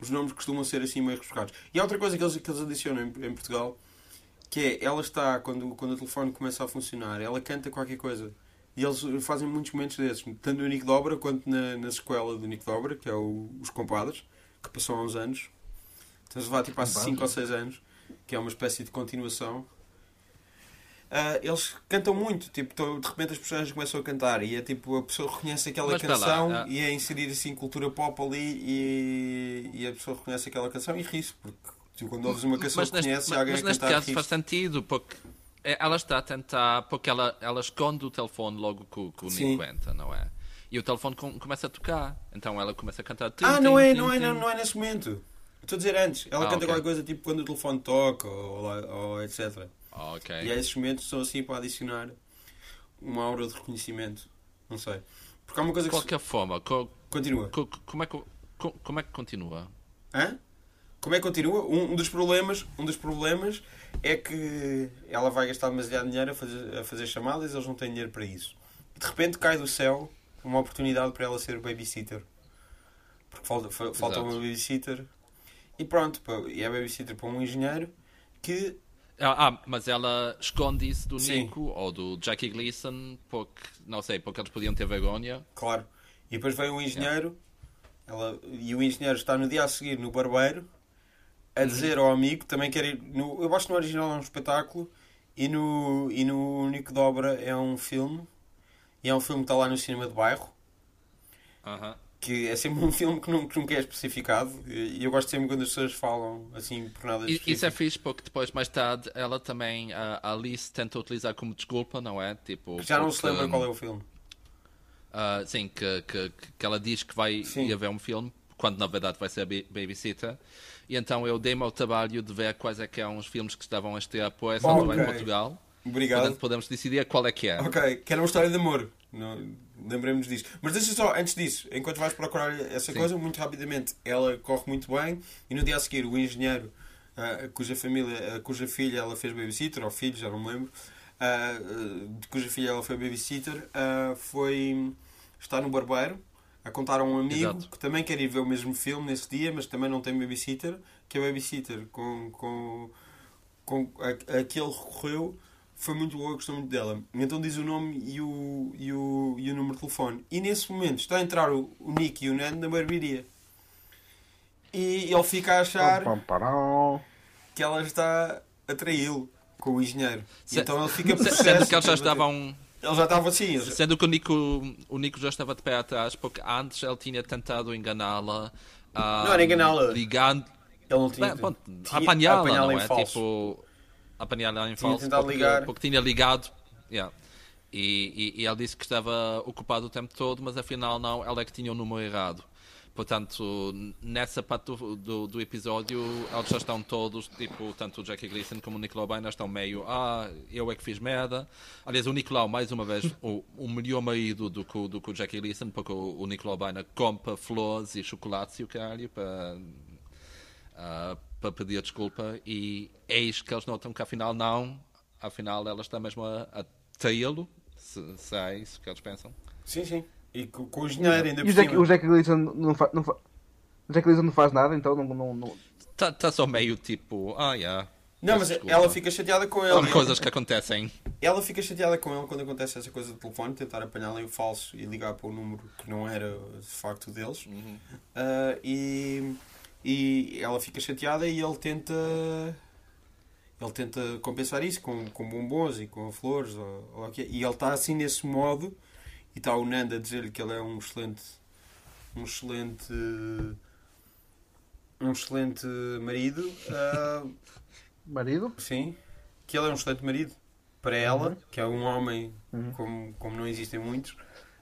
Speaker 1: os nomes costumam ser assim meio rebuscados. E há outra coisa que eles, que eles adicionam em, em Portugal que é, ela está, quando, quando o telefone começa a funcionar, ela canta qualquer coisa. E eles fazem muitos momentos desses, tanto no Nick Dobra quanto na, na sequela do Nick Dobra, que é o, Os Compadres, que passou há uns anos. Estamos a levar tipo há 5 ou 6 anos, que é uma espécie de continuação. Uh, eles cantam muito, tipo, de repente as pessoas começam a cantar e é tipo, a pessoa reconhece aquela Mas canção lá, e é inserir assim cultura pop ali e, e a pessoa reconhece aquela canção e ri-se, porque Tu quando ouves uma canção mas que conheces, mas, alguém
Speaker 2: mas neste caso faz sentido, porque é, ela está a tentar, porque ela, ela esconde o telefone logo que, o Nico entra, não é? E o telefone com, começa a tocar, então ela começa a cantar. Tim,
Speaker 1: ah, não, é, tim, não, é, não, não é nesse momento. Estou a dizer antes. Ela ah, canta okay. qualquer coisa tipo quando o telefone toca ou, ou etc.
Speaker 2: Ah, okay.
Speaker 1: E esses momentos são assim para adicionar uma aura de reconhecimento. Não sei. Porque há uma coisa
Speaker 2: que. De qualquer se... forma, co...
Speaker 1: continua.
Speaker 2: Co... como, é que... como é que continua?
Speaker 1: Hã? Como é que continua? Um, um, dos problemas, um dos problemas é que ela vai gastar demasiado dinheiro a fazer, a fazer chamadas e eles não têm dinheiro para isso. De repente cai do céu uma oportunidade para ela ser babysitter. Porque falta, falta uma babysitter. E pronto, e é babysitter para um engenheiro que.
Speaker 2: Ah, ah, mas ela esconde isso do Sim. Nico ou do Jackie Gleason porque, não sei, porque eles podiam ter vergonha.
Speaker 1: Claro. E depois veio um engenheiro ela, e o engenheiro está no dia a seguir no barbeiro a dizer ao amigo, também quer ir. No, eu acho que no original é um espetáculo e no, e no Nico Dobra é um filme. E é um filme que está lá no cinema de bairro.
Speaker 2: Uh-huh.
Speaker 1: Que é sempre um filme que, não, que nunca é especificado. E eu gosto sempre quando as pessoas falam assim por nada
Speaker 2: específico. Isso é fixe porque depois, mais tarde, ela também, a Alice, tenta utilizar como desculpa, não é? Tipo,
Speaker 1: já não se lembra qual é o filme.
Speaker 2: Uh, sim, que, que, que ela diz que vai sim. ir ver um filme, quando na verdade vai ser a babysitter. E então eu dei-me ao trabalho de ver quais é que eram os filmes que estavam a estrear por essa okay. em Portugal.
Speaker 1: Obrigado.
Speaker 2: Portanto, podemos decidir qual é que é.
Speaker 1: Ok, que era uma história de amor. Lembremos disso. Mas deixa só, antes disso, enquanto vais procurar essa Sim. coisa, muito rapidamente, ela corre muito bem e no dia a seguir o engenheiro, uh, cuja família, uh, cuja filha ela fez babysitter, ou filho, já não me lembro, uh, de cuja filha ela foi babysitter, foi estar no barbeiro a contar a um amigo Exato. que também quer ir ver o mesmo filme nesse dia, mas também não tem babysitter, que é babysitter com, com, com a, a que ele recorreu foi muito boa, gostou muito dela. Então diz o nome e o, e o, e o número de telefone. E nesse momento está a entrar o, o Nick e o Nando na barbearia. E ele fica a achar que ela está a traí-lo com o engenheiro. Se, então ele fica
Speaker 2: possesso. Sendo que eles já estavam
Speaker 1: ele já estava assim.
Speaker 2: Sendo que o Nico, o Nico já estava de pé atrás, porque antes ele tinha tentado enganá-la.
Speaker 1: Um, não era enganá-la.
Speaker 2: Ligando.
Speaker 1: Ele não tinha.
Speaker 2: Apanhá-la, não é? Falso. Tipo. Apanhá-la em falso. Porque,
Speaker 1: ligar.
Speaker 2: porque tinha ligado. Yeah. E, e, e ele disse que estava ocupado o tempo todo, mas afinal não, ela é que tinha o número errado. Portanto, nessa parte do, do, do, episódio, eles já estão todos, tipo, tanto o Jackie Gleason como o Nicolau Bainer estão meio, ah, eu é que fiz merda. Aliás, o Nicolau, mais uma vez, o, o melhor marido do que, do que o Jackie Gleason, porque o, o Nicolau Bainer compra flores e chocolates e o caralho para, uh, para pedir desculpa. E eis que eles notam que afinal não, afinal ela está mesmo a, a traí-lo, se, se é isso que eles pensam.
Speaker 1: Sim, sim. E com, com o engenheiro ainda
Speaker 3: e o Jack, o Jack Gleason não, fa, não fa, o Jack Gleason não faz nada, então não... não, não...
Speaker 2: Tá, tá só meio tipo, ah, yeah.
Speaker 1: Não, mas desculpa. ela fica chateada com ele.
Speaker 2: São coisas que acontecem.
Speaker 1: Ela fica chateada com ele quando acontece essa coisa do telefone, tentar apanhá-la em falso e ligar para o número que não era de facto deles.
Speaker 2: Uhum.
Speaker 1: Uh, e, e ela fica chateada e ele tenta. Ele tenta compensar isso com, com bombons e com flores. Ou, ou, e ele está assim nesse modo e está o Nando a dizer-lhe que ele é um excelente um excelente um excelente marido uh,
Speaker 3: marido?
Speaker 1: sim que ele é um excelente marido para ela, que é um homem
Speaker 3: Uhum.
Speaker 1: como, como não existem muitos,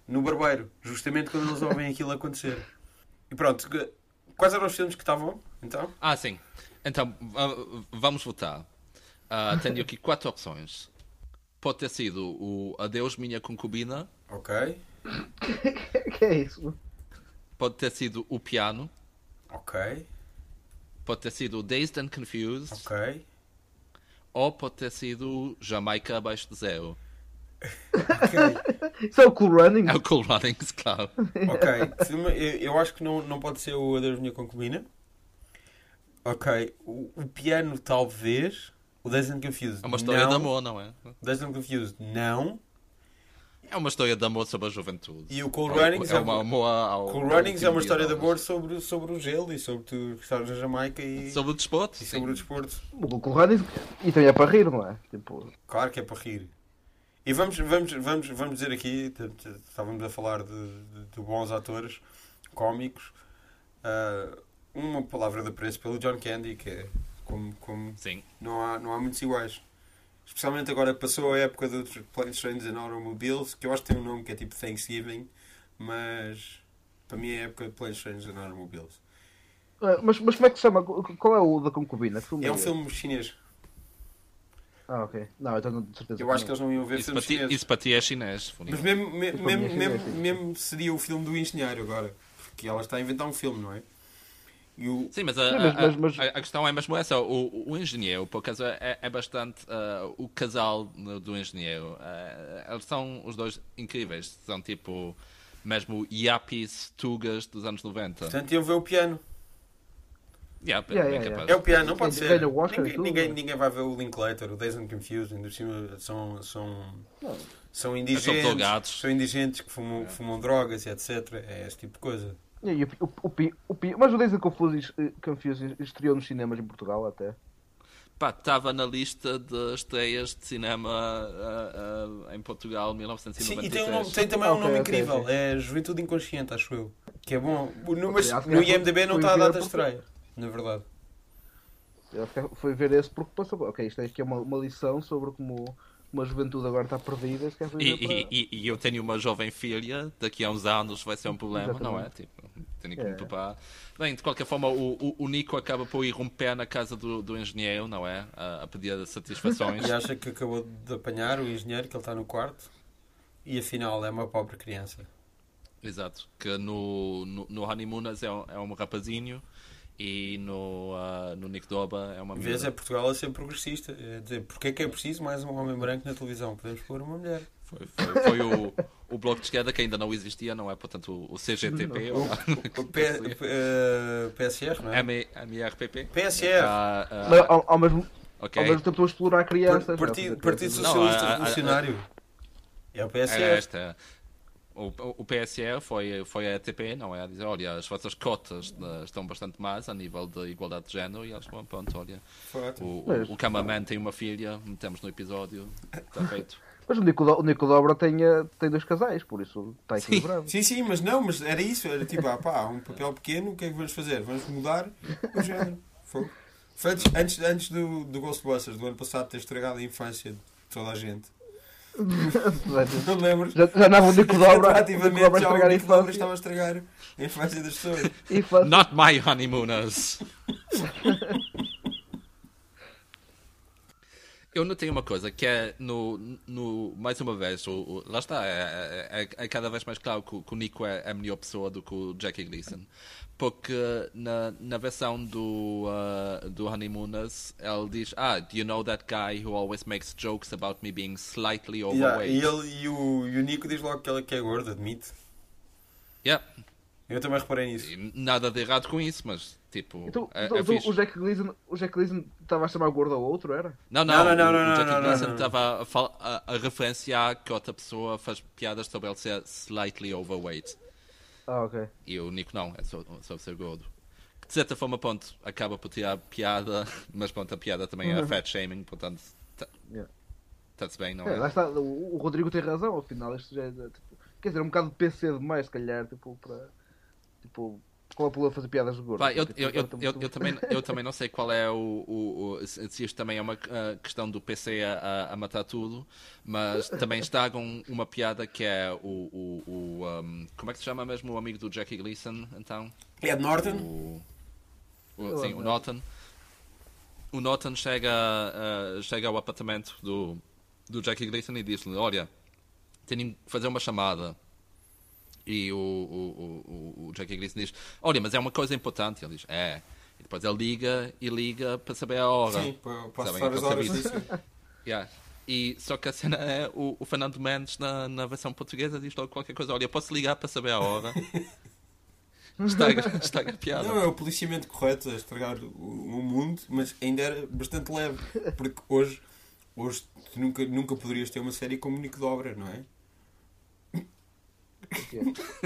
Speaker 1: no barbeiro, justamente quando eles ouvem aquilo acontecer. E pronto, quais eram os filmes que estavam, então?
Speaker 2: Ah, sim. Então, va- vamos votar. Ah, tenho aqui quatro opções. Pode ter sido o Adeus Minha Concubina,
Speaker 1: Ok,
Speaker 3: que é isso?
Speaker 2: pode ter sido o Piano,
Speaker 1: ok,
Speaker 2: pode ter sido o Dazed and Confused,
Speaker 1: ok.
Speaker 2: ou pode ter sido Jamaica Abaixo de Zero.
Speaker 1: Ok,
Speaker 3: Isso é o Cool Running?
Speaker 2: É o Cool Runnings, claro.
Speaker 1: ok. Eu, acho que não, não pode ser o Adeus Minha Concubina. Ok, o, o piano talvez. O Dazed and Confused.
Speaker 2: É uma história
Speaker 1: não.
Speaker 2: de amor, não é?
Speaker 1: Dazed and Confused não.
Speaker 2: É uma história de amor sobre a juventude.
Speaker 1: E o Cool
Speaker 2: É-
Speaker 1: Runnings
Speaker 2: é
Speaker 1: é,
Speaker 2: uma amor ao.
Speaker 1: Cool Runnings é uma história de amor sobre, sobre o gelo e sobre tu estares na Jamaica e,
Speaker 2: Sobre o desporto?
Speaker 1: e
Speaker 2: sim.
Speaker 1: sobre o desporto.
Speaker 3: O Cool Running e também é para rir, não é? Tipo,
Speaker 1: Claro que é para rir. E vamos, vamos, vamos, vamos dizer aqui, estávamos a falar de, de- de bons atores cómicos, ah, uma palavra de apreço pelo John Candy, que é como, como
Speaker 2: Sim.
Speaker 1: não, há, não há muitos iguais. Especialmente agora passou a época dos Planes, Trains and Automobiles, que eu acho que tem um nome que é tipo Thanksgiving, mas para mim é a época de Planes, Trains and Automobiles.
Speaker 3: ah, mas, mas como é que se chama? Qual é o da concubina? Que filme
Speaker 1: É um filme chinês.
Speaker 3: Ah, ok. Não, então não de certeza.
Speaker 1: Eu acho que eles não iam ver
Speaker 2: Isso para,
Speaker 1: filmes
Speaker 2: ti,
Speaker 1: chineses.
Speaker 2: isso para ti é chinês.
Speaker 1: Mas mesmo, me-
Speaker 3: mim
Speaker 1: mesmo,
Speaker 3: é
Speaker 1: mesmo, mesmo seria o filme do engenheiro agora. Porque ela está a inventar um filme, não é? E o...
Speaker 2: Sim, mas, a,
Speaker 3: mas-
Speaker 2: a-
Speaker 3: mas-
Speaker 2: a- a questão é mesmo essa. O, o engenheiro, por acaso, é, é bastante ah, o casal do engenheiro. Ah, eles são os dois incríveis. São tipo, mesmo yappies, tugas dos anos 90.
Speaker 1: Portanto, iam ver o piano.
Speaker 2: Yeah,
Speaker 3: Yeah,
Speaker 2: bem
Speaker 3: yeah.
Speaker 1: É o piano, não pode ser.
Speaker 3: Oscar
Speaker 1: ninguém,
Speaker 3: tudo,
Speaker 1: ninguém,
Speaker 3: não é?
Speaker 1: ninguém vai ver o Linklater, o Days and Confused, ainda por cima são, são,
Speaker 3: Não.
Speaker 1: são indigentes. São indigentes que fumam, que fumam drogas e etc. É esse tipo de coisa.
Speaker 3: E o, o, o, mas o Days and Confused, eh, Confused estreou nos cinemas em Portugal até.
Speaker 2: Pá, estava na lista de estreias de cinema ah, ah, em Portugal
Speaker 1: Sim,
Speaker 2: 1993.
Speaker 1: e tem, um nome- tem também um
Speaker 3: Ok,
Speaker 1: nome
Speaker 3: ok,
Speaker 1: incrível.
Speaker 3: ok.
Speaker 1: É Juventude Inconsciente, acho eu. Que é bom. No, mas no
Speaker 3: foi-
Speaker 1: IMDB não está a data de
Speaker 3: porque-
Speaker 1: estreia. Na verdade.
Speaker 3: Eu foi ver esse porque passou. Ok, isto aqui é uma, uma lição sobre como uma juventude agora está perdida.
Speaker 2: E,
Speaker 3: para...
Speaker 2: e- e- e eu tenho uma jovem filha, daqui a uns anos vai ser um problema, não é?
Speaker 3: Exatamente.
Speaker 2: Tipo, tenho que me
Speaker 3: É.
Speaker 2: preparar. Bem, de qualquer forma, o, o, o Nico acaba por ir romper na casa do, do engenheiro, não é? A, a pedir satisfações.
Speaker 1: E acha que acabou de apanhar o engenheiro que ele está no quarto. E afinal é uma pobre criança.
Speaker 2: Exato. Que no, no, no Honeymooners é um, é um rapazinho e no, ah, no Nick Doba é uma
Speaker 1: Em vez é
Speaker 2: mulher.
Speaker 1: Portugal a ser progressista. É dizer, porque é que é preciso mais um homem branco na televisão? Podemos pôr uma mulher.
Speaker 2: Foi, foi, foi o, o bloco de esquerda que ainda não existia, não é? Portanto, o, o CGTP, ou
Speaker 1: O P, eh, PSR, não é?
Speaker 2: M- MRPP.
Speaker 1: PSR.
Speaker 2: Ah, ah,
Speaker 3: Mas ao, ao mesmo,
Speaker 2: ok.
Speaker 3: ao mesmo tempo estou a explorar crianças.
Speaker 1: Partido,
Speaker 3: não,
Speaker 1: Partido
Speaker 2: Não,
Speaker 1: Socialista
Speaker 2: a- a- a-
Speaker 1: Revolucionário. É o
Speaker 2: Era
Speaker 1: PSR.
Speaker 2: esta. O, o PSR foi, foi a ETP, não é? A dizer, olha, as vossas cotas estão bastante más a nível de igualdade de género e eles vão, pronto, olha, o,
Speaker 3: Mas-
Speaker 2: o, o cameraman tem uma filha, metemos no episódio, está feito.
Speaker 3: Mas o Nico, o Nico Dobra tem, eh, tem dois casais, por isso está equilibrado.
Speaker 1: Sim, sim, mas não, mas era isso. Era tipo, ah pá, um papel pequeno, o que é que vamos fazer? Vamos mudar o género. Foi. Foi antes, antes, antes do, do Ghostbusters, do ano passado, ter estragado a infância de toda a gente. Não te lembras?
Speaker 3: já, já andava o Nico Dobra, o Nico
Speaker 1: Retroativamente,
Speaker 3: Dobra a
Speaker 1: já o
Speaker 3: estragar a
Speaker 1: Nico Dobra
Speaker 3: infância.
Speaker 1: estava a estragar a infância das pessoas.
Speaker 2: Not my honeymooners! Eu notei uma coisa que é no, no mais uma vez, o, o- lá está, é, é- é- é cada vez mais claro que, o- que o Nico é a melhor pessoa do que o Jackie Gleason. Porque na, na versão do, uh, do Honeymooners ele diz: Ah, do you know that guy who always makes jokes about me being slightly
Speaker 1: Yeah,
Speaker 2: overweight?
Speaker 1: e ele, e, o, e o Nico diz logo que ela que é gorda, admite.
Speaker 2: Yeah.
Speaker 1: Eu também reparei nisso.
Speaker 2: E Nada de errado com isso, mas tipo.
Speaker 3: Então,
Speaker 2: é,
Speaker 3: então,
Speaker 2: é
Speaker 3: então, o Jack Gleason o Jack Gleason estava a chamar gordo ao outro, era?
Speaker 2: Não,
Speaker 1: Não,
Speaker 2: não,
Speaker 1: não, não,
Speaker 2: o,
Speaker 1: não,
Speaker 2: Gleason
Speaker 1: não.
Speaker 2: estava a, a, a referenciar que outra pessoa faz piadas sobre ele ser slightly overweight.
Speaker 3: Ah, ok.
Speaker 2: E o Nico não, é só, só ser gordo. Que de certa forma, pronto, acaba por tirar piada, mas pronto, a piada também é fat shaming, portanto, tá-
Speaker 3: Yeah.
Speaker 2: está-se bem, não
Speaker 3: É,
Speaker 2: é?
Speaker 3: lá está, o, o Rodrigo tem razão, afinal, isto já é, tipo, quer dizer, um bocado de PC demais, se calhar, tipo, para, tipo, é problema de fazer piadas de gordo?
Speaker 2: Pá, eu, eu, eu, eu, eu também, eu também não sei qual é o. o, o- se isto também é uma ah, questão do PC a, a- matar tudo, mas também estragam uma piada que é o. o, o, um, como é que se chama mesmo o amigo do Jackie Gleason? Então?
Speaker 1: Ed Norton?
Speaker 2: O, o- sim, o Norton. O Norton chega, ah, chega ao apartamento do, do Jackie Gleason e diz-lhe: Olha, tenho que fazer uma chamada. E o, o, o, o- Jackie Gleason diz: Olha, mas é uma coisa importante. Ele diz: É. E depois ele liga e liga para saber a hora.
Speaker 1: Sim, para, acessar as horas.
Speaker 2: Yeah. E só que a cena é o, o Fernando Mendes na, na versão portuguesa diz logo qualquer coisa: Olha, posso ligar para saber a hora? Estraga, estraga a piada.
Speaker 1: Não, é o policiamento correto a estragar o, o mundo, mas ainda era bastante leve. Porque hoje, hoje tu nunca, nunca poderias ter uma série como Nico Dobra, não é?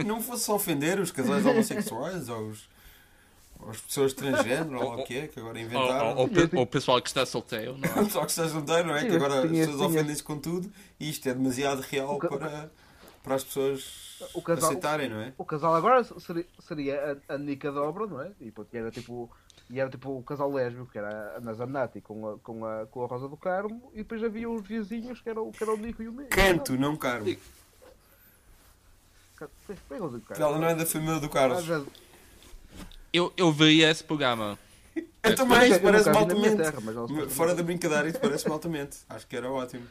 Speaker 1: Não fosse só ofender os casais homossexuais ou os, as pessoas transgênero ou o que é, que agora inventaram.
Speaker 2: ou- ou ou o pessoal que está solteiro, não é?
Speaker 1: Só que estás solteiro, não é?
Speaker 3: Sim,
Speaker 1: que agora as pessoas ofendem-se com tudo e isto é demasiado real
Speaker 3: O ca-
Speaker 1: para, para as pessoas
Speaker 3: O casal-
Speaker 1: aceitarem, não é?
Speaker 3: O casal agora seria, seria a, a Nica Dobra, não é? E, pronto, era tipo. E era tipo o casal lésbico, que era a Nazanati com a, com, a, com a Rosa do Carmo, e depois havia os vizinhos que eram, que eram o Nico e o Nico.
Speaker 1: Canto, não Carmo.
Speaker 3: O Carmo.
Speaker 1: Ela não é da família do Carlos.
Speaker 3: já-
Speaker 2: Eu, eu vi esse programa.
Speaker 1: Eu também,
Speaker 3: Eu
Speaker 1: isso parece
Speaker 3: nunca vi na minha
Speaker 1: altamente.
Speaker 3: terra,
Speaker 1: Fora da brincadeira, isso parece altamente. Acho que era ótimo.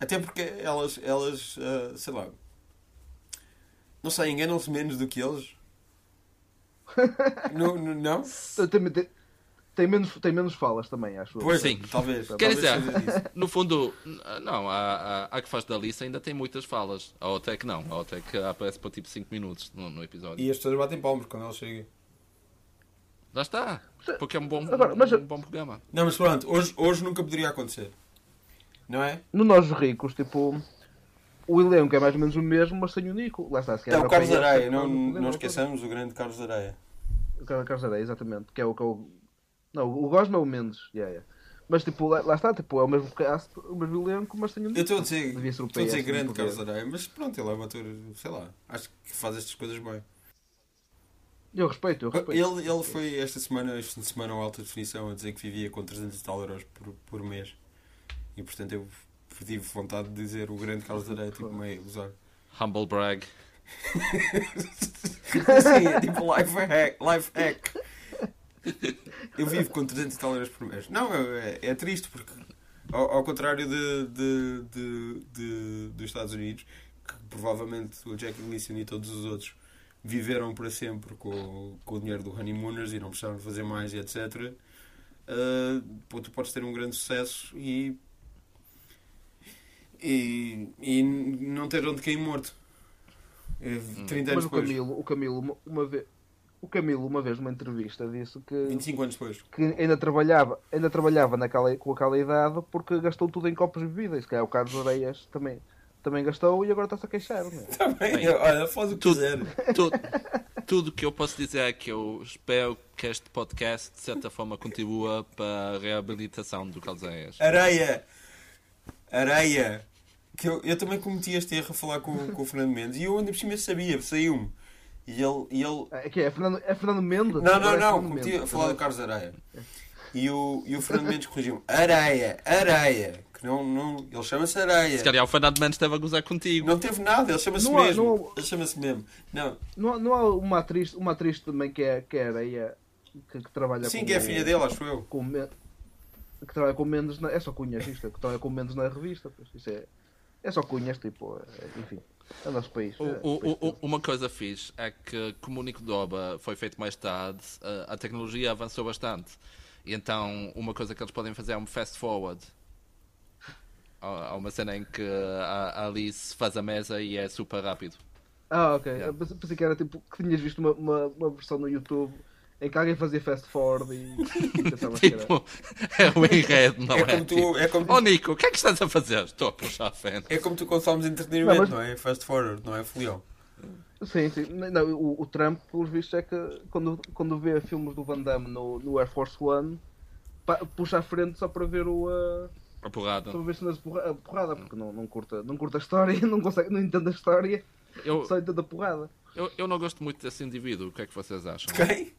Speaker 1: Até porque elas, elas ah, sei lá, não sei, enganam-se menos do que eles. não, não, não?
Speaker 3: Tem, tem, menos, tem menos falas também, acho eu.
Speaker 1: Pois,
Speaker 2: Sim.
Speaker 1: talvez.
Speaker 2: Quer dizer, no fundo, não, a, a, a que faz da lista ainda tem muitas falas. A outra é que não, a outra é que aparece por tipo 5 minutos no, no episódio.
Speaker 1: E as pessoas batem palmas quando ela chega.
Speaker 2: Lá está, porque é um bom,
Speaker 3: Agora, mas-
Speaker 2: um bom programa.
Speaker 1: Não, mas pronto, hoje, hoje nunca poderia acontecer. Não é?
Speaker 3: No Nós Ricos, tipo. O elenco é mais ou menos o mesmo, mas sem o Nico. Lá está, se
Speaker 1: É
Speaker 3: calhar
Speaker 1: o Carlos
Speaker 3: para
Speaker 1: Areia,
Speaker 3: não-
Speaker 1: não, esqueçamos o grande Carlos Areia.
Speaker 3: O Car- Carlos Areia, exatamente. Que é o que eu. Não, o Gosma é o Mendes. Yeah, yeah. Mas tipo, lá, lá está, tipo, é o mesmo cast, o mesmo elenco, mas sem o
Speaker 1: Eu estou a dizer,
Speaker 3: Devia ser o
Speaker 1: estou a dizer
Speaker 3: PS,
Speaker 1: grande Carlos
Speaker 3: poder.
Speaker 1: Areia, mas pronto, ele é um ator, sei lá, acho que faz estas coisas bem.
Speaker 3: Eu respeito, eu respeito.
Speaker 1: Ele, ele foi esta semana, este fim de semana, ao alta definição, a dizer que vivia com 300 e tal euros por, por mês. E portanto eu tive vontade de dizer o grande Carlos Areia, tipo meio a usar.
Speaker 2: Humble brag.
Speaker 1: Sim, é tipo life hack. Life hack. Eu vivo com 300 e tal euros por mês. Não, é, é triste porque, ao, ao contrário de, de, de, de- dos Estados Unidos, que provavelmente o Jack Gleason e todos os outros viveram para sempre com, com o dinheiro do Honeymooners e não precisaram de fazer mais e etc. Uh, pô, tu podes ter um grande sucesso e, e, e não ter onde cair morto. Eh, 30 anos
Speaker 3: Mas o
Speaker 1: depois.
Speaker 3: Camilo, o Camilo, uma, uma vez. O Camilo, uma vez numa entrevista, disse que,
Speaker 1: 25 anos depois.
Speaker 3: que ainda trabalhava, ainda trabalhava naquela, com aquela idade porque gastou tudo em copos de bebida. E se calhar o Carlos Areias também, também gastou e agora está-se a queixar. Não é?
Speaker 1: Também,
Speaker 2: Bem,
Speaker 1: olha, faz o que
Speaker 2: tudo-
Speaker 1: quiser.
Speaker 2: Tu- tudo o que eu posso dizer é que eu espero que este podcast, de certa forma, contribua para a reabilitação do Calzeias.
Speaker 1: Areia! Areia! Que eu, eu também cometi este erro a falar com, com o Fernando Mendes e eu ainda por cima sabia, saiu-me. E ele, e ele
Speaker 3: É, que é, Fernando, é Fernando Mendes?
Speaker 1: Não, não,
Speaker 3: é
Speaker 1: não,
Speaker 3: Fernando
Speaker 1: cometi a falar do Carlos Areia. E o, e o Fernando Mendes corrigiu-me: Areia, Areia. Que não, não, ele chama-se Areia.
Speaker 2: Se calhar o Fernando Mendes esteve a gozar contigo.
Speaker 1: Não teve nada, ele chama-se mesmo.
Speaker 3: não-
Speaker 1: Ele chama-se mesmo. Não,
Speaker 3: Não, há- não há uma atriz, uma atriz também que é, que é areia que, que trabalha
Speaker 1: sim,
Speaker 3: com
Speaker 1: que é
Speaker 3: o-
Speaker 1: filha dele, acho eu.
Speaker 3: com que trabalha com Mendes na, é só cunhas isto, que trabalha com Mendes na revista. Pois, isso é, é só cunhas, tipo, é, enfim, é o nosso país.
Speaker 2: O-
Speaker 3: é,
Speaker 2: o-
Speaker 3: país
Speaker 2: o- uma coisa fixe é que, como o Nico Doba foi feito mais tarde, a, a tecnologia avançou bastante. E então, uma coisa que eles podem fazer é um fast forward. Há uma cena em que a a Alice faz a mesa e é super rápido.
Speaker 3: Ah, ok.
Speaker 2: Yeah.
Speaker 3: Pensei que era tipo que tinhas visto uma, uma, uma versão no YouTube em que alguém fazia fast forward e pensava que era.
Speaker 2: Tipo, é o enredo, não
Speaker 1: É
Speaker 2: é?
Speaker 1: como tu,
Speaker 2: Tipo,
Speaker 1: é como
Speaker 2: Oh Nico, o que é que estás a fazer? Estou a puxar a fenda.
Speaker 1: É como tu consomes entretenimento,
Speaker 3: Não,
Speaker 1: não,
Speaker 3: mas-
Speaker 1: é? Fast forward, não é folião.
Speaker 3: Sim, sim. Não, o, o Trump, pelos vistos, é que quando, quando vê filmes do Van Damme no, no Air Force One, pa- puxa à frente só para ver o. Uh,
Speaker 2: A porrada.
Speaker 3: só para ver de porra- a porrada, porque não, não, curta, não curta a história, não, consegue, não entende a história,
Speaker 2: Eu,
Speaker 3: só entende a porrada.
Speaker 2: Eu, eu não gosto muito desse indivíduo. O que é que vocês acham?
Speaker 1: Quem?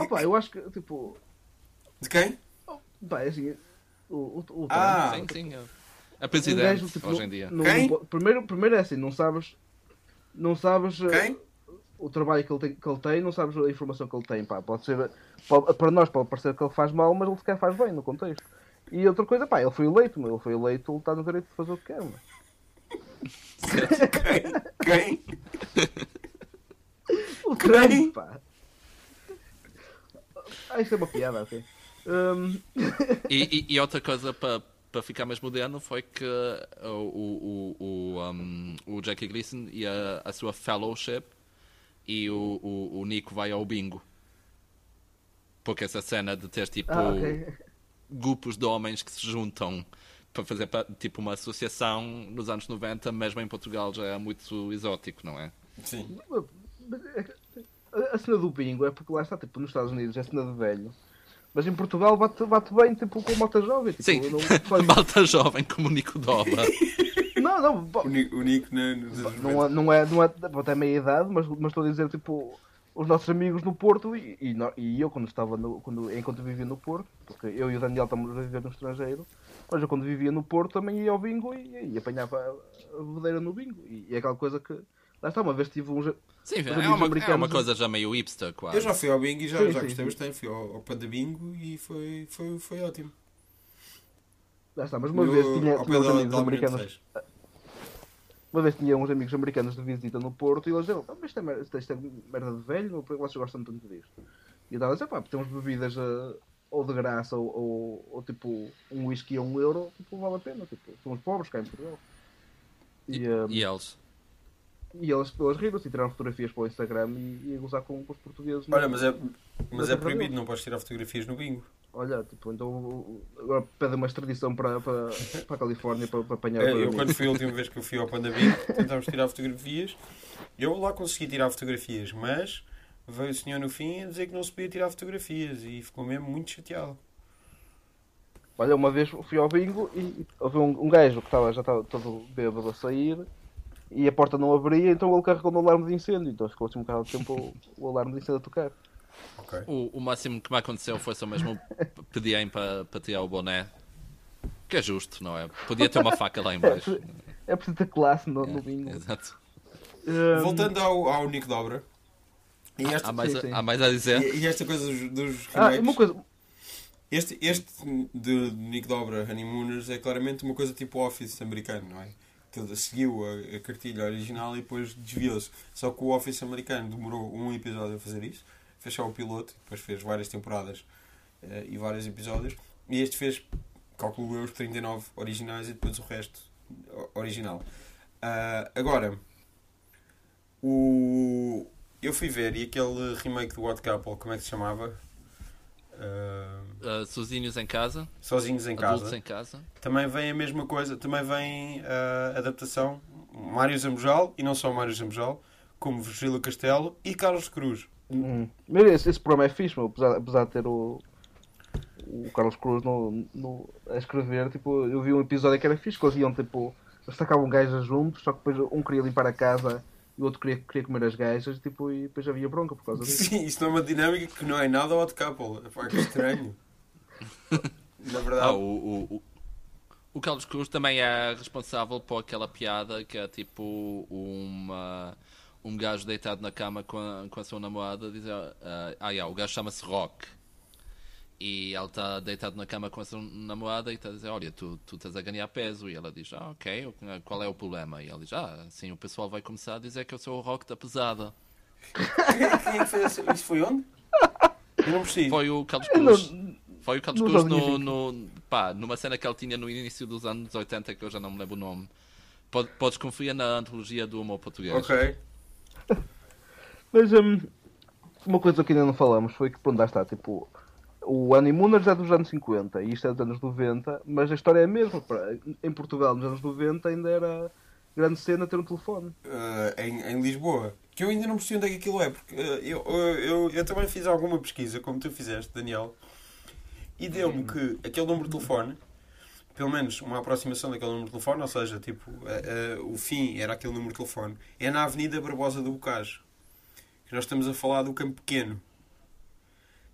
Speaker 3: Opa, eu acho que, tipo,
Speaker 1: De quem?
Speaker 3: pá, é assim, o, o, o
Speaker 1: Ah,
Speaker 2: Sim, sim. é. A
Speaker 3: um
Speaker 2: presidente,
Speaker 3: gajo, tipo,
Speaker 2: hoje em dia.
Speaker 3: não-
Speaker 1: Quem?
Speaker 3: po- primeiro, primeiro é assim, não sabes, não sabes eh,
Speaker 1: Quem?
Speaker 3: o trabalho que ele, tem, que ele tem, não sabes a informação que ele tem, pá, pode ser, pode- para nós pode parecer que ele faz mal, mas ele sequer faz bem no contexto. E outra coisa, pá, ele foi eleito, mas ele foi eleito, ele está no direito de fazer o que quer, mas.
Speaker 1: Quem? Quem?
Speaker 3: O Trump, pá. Ah, isto é uma piada, ok. Hum,
Speaker 2: E, e- e outra coisa para para ficar mais moderno foi que o, o, o, o, um, o Jackie Gleason e a, a sua fellowship e o, o, o Nico vai ao bingo. Porque essa cena de ter tipo
Speaker 3: ah, ok.
Speaker 2: grupos de homens que se juntam para fazer tipo uma associação nos anos 90, mesmo em Portugal já é muito exótico, não é?
Speaker 1: Sim.
Speaker 3: A cena do bingo é porque lá está, tipo, nos Estados Unidos é cena de velho. Mas em Portugal bate, bate bem, tipo, com malta jovem. Tipo,
Speaker 2: Sim,
Speaker 3: Não, faz-
Speaker 2: malta jovem como o Nico Doba.
Speaker 3: não, não, bo-
Speaker 1: O Nico, o Nico nos anos
Speaker 3: não, é, não é, não é, até meia idade, mas, mas estou a dizer, tipo, os nossos amigos no Porto e, e, e eu quando estava, no, quando, enquanto vivia no Porto, porque eu e o Daniel estamos a viver no estrangeiro, mas eu quando vivia no Porto também ia ao bingo e, e apanhava a, a bebedeira no bingo. E, e é aquela coisa que, lá está, uma vez tive um...
Speaker 2: Sim, é uma, é uma coisa já meio hipster, quase.
Speaker 1: Eu já fui ao bingo e já,
Speaker 3: Sim,
Speaker 1: já gostei
Speaker 3: sim.
Speaker 1: bastante. Fui ao, ao Panda Bingo e foi, foi, foi ótimo.
Speaker 3: Lá está, mas uma
Speaker 1: No-
Speaker 3: vez tinha, tinha
Speaker 1: pé
Speaker 3: uns
Speaker 1: da-
Speaker 3: amigos americanos. Uma vez tinha uns amigos americanos de visita no Porto e eles diziam, "Ah, mas isto é, mer- isto é merda de velho, ou porque vocês gostam tanto disto? E eu estava a dizer, pá, temos bebidas eh, ou de graça ou, ou, ou, tipo um whisky a um euro, tipo, vale a pena, tipo, somos pobres cá em Portugal. E, eh,
Speaker 2: E eles?
Speaker 3: E eles, eles riram-se e tiraram fotografias para o Instagram e, e a gozar com, com os portugueses.
Speaker 1: Olha, mas é, mas é
Speaker 3: é
Speaker 1: proibido, não podes tirar fotografias no bingo.
Speaker 3: Olha, tipo, então agora pede uma extradição para, para, para a Califórnia para, para apanhar
Speaker 1: É, eu quando fui a última vez que eu fui ao Panda Bingo, tentámos tirar fotografias. Eu lá consegui tirar fotografias, mas veio o senhor no fim a dizer que não se podia tirar fotografias e ficou mesmo muito chateado.
Speaker 3: Olha, uma vez fui ao bingo e e houve um, um gajo que estava, já estava todo bêbado a sair e a porta não abria, então ele carregou no alarme de incêndio. Então ficou assim um bocado de tempo o, o alarme de incêndio a tocar.
Speaker 1: Ok.
Speaker 2: O, o máximo que me aconteceu foi só mesmo pedirem para, para tirar o boné. Que é justo, não é? Podia ter uma faca lá em baixo.
Speaker 3: É preciso ter classe no, no
Speaker 2: É,
Speaker 3: bingo.
Speaker 2: exato.
Speaker 3: Um,
Speaker 1: Voltando ao, ao Nico Dobra. E esta,
Speaker 2: Há mais,
Speaker 3: sim,
Speaker 2: a-
Speaker 3: sim.
Speaker 2: há mais a dizer?
Speaker 1: e, e esta coisa dos, dos
Speaker 3: Ah,
Speaker 1: remakes.
Speaker 3: uma coisa.
Speaker 1: Este, este de Nick Dobra, Honeymooners, é claramente uma coisa tipo Office americano, não é? Que seguiu a, a cartilha original e depois desviou-se. Só que o Office americano demorou um episódio a fazer isso, fez só o piloto, depois fez várias temporadas eh, e vários episódios. E este fez, calculo eu, os 39 originais e depois o resto original. Ah, agora, o... eu fui ver e aquele remake do What Couple, como é que se chamava?
Speaker 2: Uh, sozinhos em casa,
Speaker 1: Sozinhos em casa.
Speaker 2: em casa.
Speaker 1: Também vem a mesma coisa, também vem a adaptação Mário Zambojal, e não só Mário Zambojal, como Virgílio Castelo e Carlos Cruz.
Speaker 3: Hum. Esse, esse programa é fixe, meu, apesar, apesar de ter o, o Carlos Cruz no, no, a escrever. Tipo, eu vi um episódio que era fixe, que eles iam tipo. Eles tacavam gajas juntos, só que depois um queria limpar a casa e o outro queria, queria comer as gajas tipo, e depois havia bronca por causa disso.
Speaker 1: Sim, isso não é uma dinâmica que não é nada hot couple. Epá, que estranho. Na
Speaker 2: Ah,
Speaker 1: verdade,
Speaker 2: o, o, o, o Carlos Cruz também é responsável por aquela piada que é tipo uma, um gajo deitado na cama com a, com a sua namorada dizer ah, ah, yeah, o gajo chama-se Rock e ele está deitado na cama com a sua namorada e está a dizer olha, tu, tu estás a ganhar peso e ela diz, ah ok, qual é o problema? E ele diz, ah, assim o pessoal vai começar a dizer que eu sou o Rock da pesada
Speaker 1: quem, é que fez isso? Isso foi onde? Eu não percebi.
Speaker 2: foi o Carlos Cruz
Speaker 3: não-
Speaker 2: Foi o Carlos Cruz no, no, pá, numa cena que ele tinha no início dos anos 80, que eu já não me lembro o nome. Pode- Podes confiar na antologia do humor português.
Speaker 1: Ok.
Speaker 3: Mas hum, uma coisa que ainda não falamos foi que, pronto, lá está, tipo, o Honeymooners é dos anos 50 e isto é dos anos 90, mas a história é a mesma. Em Portugal, nos anos 90, ainda era grande cena ter um telefone.
Speaker 1: Uh, em, em Lisboa. Que eu ainda não percebi onde é que aquilo é, porque uh, eu, eu, eu, eu também fiz alguma pesquisa, como tu fizeste, Daniel, e deu-me que aquele número de telefone, pelo menos uma aproximação daquele número de telefone, ou seja, tipo, uh, uh, o fim era aquele número de telefone, é na Avenida Barbosa do Bocage. que nós estamos a falar do campo pequeno.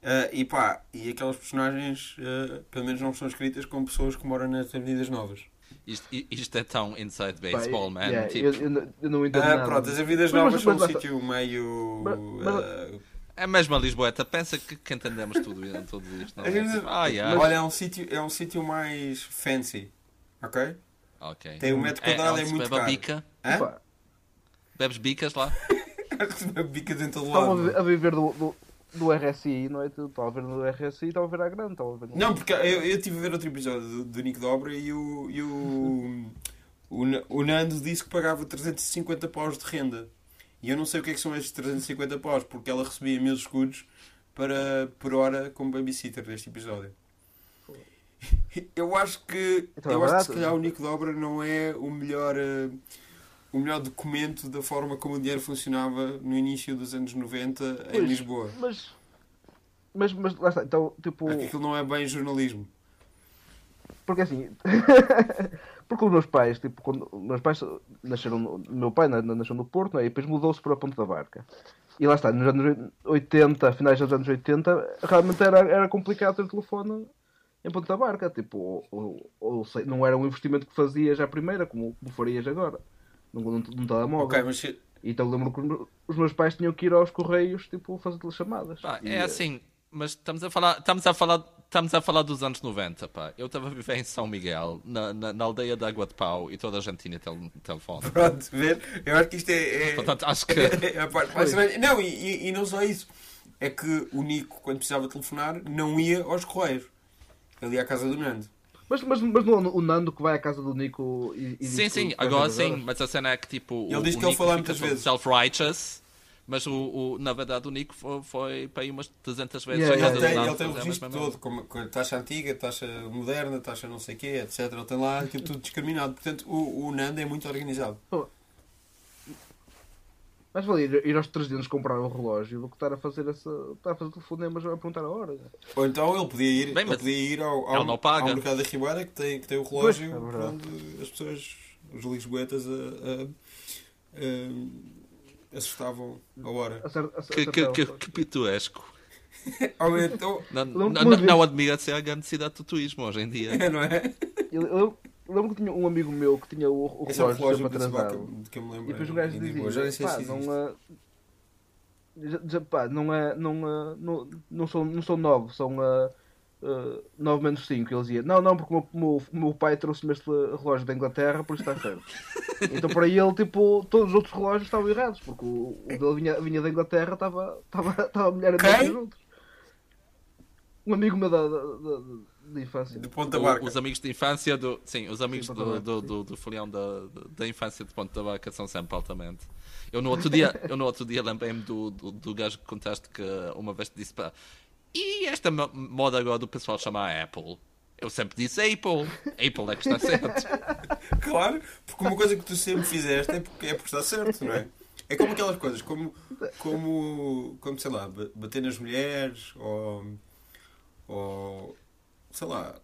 Speaker 1: Ah, e pá, e aquelas personagens, ah, pelo menos não são escritas como pessoas que moram nas avenidas novas.
Speaker 2: Isto, isto é tão inside baseball, man.
Speaker 3: yeah,
Speaker 2: tipo,
Speaker 3: eu, eu não- eu não entendo
Speaker 1: Ah,
Speaker 3: nada.
Speaker 1: pronto, as avenidas
Speaker 3: Mas-
Speaker 1: novas
Speaker 3: mas-
Speaker 1: são um
Speaker 3: mas basta-
Speaker 1: sítio meio.
Speaker 3: Mas- mas-
Speaker 1: ah,
Speaker 2: É mesmo a Lisboeta. Pensa que, que entendemos tudo, tudo isto. Não é? Tipo, ah, yeah.
Speaker 1: Olha, é um sítio é um sítio mais fancy. Ok?
Speaker 2: Ok.
Speaker 1: Tem um metro quadrado, é,
Speaker 2: onde se
Speaker 1: muito caro.
Speaker 2: bica.
Speaker 1: Hã?
Speaker 2: Bebes bicas lá?
Speaker 1: Bicas em todo
Speaker 3: Estavam
Speaker 1: lado.
Speaker 3: a viver do, do, do RSI, não é? Estava a ver no RSI estava a ver à grande. Estava a ver
Speaker 1: Não, porque eu, eu tive a ver outro episódio do, do Nico Dobra e o, e o, o, o Nando disse que pagava 350 paus de renda. E eu não sei o que é que são estes 350 paus, porque ela recebia meus escudos para, por hora como babysitter deste episódio. Eu acho que,
Speaker 3: Então é
Speaker 1: eu acho que se calhar o Nico Dobra não é o melhor, eh, o melhor documento da forma como o dinheiro funcionava no início dos anos 90 em
Speaker 3: Pois,
Speaker 1: Lisboa.
Speaker 3: Mas, mas, mas lá está. Então, tipo.
Speaker 1: Aquilo não é bem jornalismo.
Speaker 3: Porque assim. porque os meus pais, tipo, quando os meus pais nasceram. meu pai na- nasceu no Porto, não é? e depois mudou-se para a Ponta da Barca. E lá está, nos anos 80, finais dos anos 80, realmente era, era complicado ter telefone em Ponta da Barca. Tipo, ou, ou- ou não era um investimento que fazias à primeira, como, como farias agora. Num, num, num telemóvel.
Speaker 1: Ok, mas se-
Speaker 3: Então lembro que os meus- pais tinham que ir aos correios, tipo, fazer telechamadas.
Speaker 2: Pá,
Speaker 3: E,
Speaker 2: é
Speaker 3: eh,
Speaker 2: assim, mas estamos a falar, estamos a falar, estamos a falar dos anos 90, pá. Eu estava a viver em São Miguel, na, na, na aldeia de Água de Pau, e toda a gente tinha tel telefone.
Speaker 1: Pronto, ver? Eu acho que isto é, é,
Speaker 2: Portanto, acho que
Speaker 1: é a parte mais estranha. Não, e, e- e não só isso. É que o Nico, quando precisava telefonar, não ia aos correios. Ele ia à casa do Nando.
Speaker 3: Mas, mas, mas não é o Nando que vai à casa do Nico e, e
Speaker 2: Sim,
Speaker 3: diz
Speaker 2: sim, agora
Speaker 3: fazer
Speaker 2: sim, mas a cena é que tipo.
Speaker 1: Ele
Speaker 2: o,
Speaker 1: diz
Speaker 2: o
Speaker 1: que ele
Speaker 2: Nico
Speaker 1: fala
Speaker 2: fica
Speaker 1: muitas vezes.
Speaker 2: Self-righteous, mas o, o- na verdade o Nico foi, foi para aí umas 300 vezes
Speaker 3: Yeah,
Speaker 2: à
Speaker 3: yeah,
Speaker 2: casa
Speaker 1: Ele
Speaker 2: do
Speaker 1: tem,
Speaker 2: Nando
Speaker 1: ele tem o registro todo, como, com a taxa antiga, taxa moderna, taxa não sei o quê, etc. Ele tem lá aquilo tudo discriminado. Portanto, o, o Nando é muito organizado.
Speaker 3: Mas valia ir, ir aos 300 comprar um relógio do que estar a fazer essa. estar a fazer telefonemas a perguntar a hora.
Speaker 1: Ou então ele podia ir,
Speaker 2: Bem,
Speaker 1: ele podia ir ao, ao,
Speaker 2: ele não paga.
Speaker 1: ao mercado da Ribeira que tem, que tem o relógio
Speaker 3: Pois, é
Speaker 1: onde as pessoas, os lisboetas, a, a, a, assustavam a hora.
Speaker 2: Que, que, que, que pitoresco.
Speaker 1: Aumentou,
Speaker 2: Não,
Speaker 3: Não-
Speaker 2: não,
Speaker 3: não
Speaker 2: não, não admira-se a grande cidade do turismo hoje em dia.
Speaker 1: não é?
Speaker 3: Eu- eu lembro que tinha um amigo meu que tinha o, o
Speaker 1: Esse é o
Speaker 3: relógio
Speaker 1: relógio que,
Speaker 3: atrasado.
Speaker 1: de que eu me
Speaker 3: E
Speaker 1: lembro.
Speaker 3: depois o
Speaker 1: em-
Speaker 3: gajo
Speaker 1: Lisboa. Já
Speaker 3: dizia:
Speaker 1: nem sei
Speaker 3: pá,
Speaker 1: se
Speaker 3: não, é, já- pá, não é. Não, é, não, não, são, não são 9, são uh, 9 menos 5. Ele dizia: Não, não, porque o meu, meu- meu pai trouxe-me este relógio da Inglaterra, por isso está certo. então para ele, tipo, todos os outros relógios estavam errados, porque o, o dele vinha, vinha da Inglaterra, estava, estava, estava a
Speaker 1: Quem?
Speaker 3: que os outros. Um amigo meu da, da, da, da infância.
Speaker 1: De Ponta Barca.
Speaker 2: os amigos de infância do. Sim, os amigos
Speaker 3: Sim,
Speaker 2: do,
Speaker 3: Ponta
Speaker 2: do, do, do folião da, da infância de Ponte da Barca são sempre altamente. Eu no outro dia, eu no outro dia lembrei-me do, do, do gajo que contaste que uma vez te disse para. E esta mo- moda agora do pessoal chamar Apple? Eu sempre disse Apple. Apple é que está certo.
Speaker 1: Claro, porque uma coisa que tu sempre fizeste é porque, é porque está certo, não é? É como aquelas coisas, como, como, como sei lá, ba- bater nas mulheres ou, ou sei lá,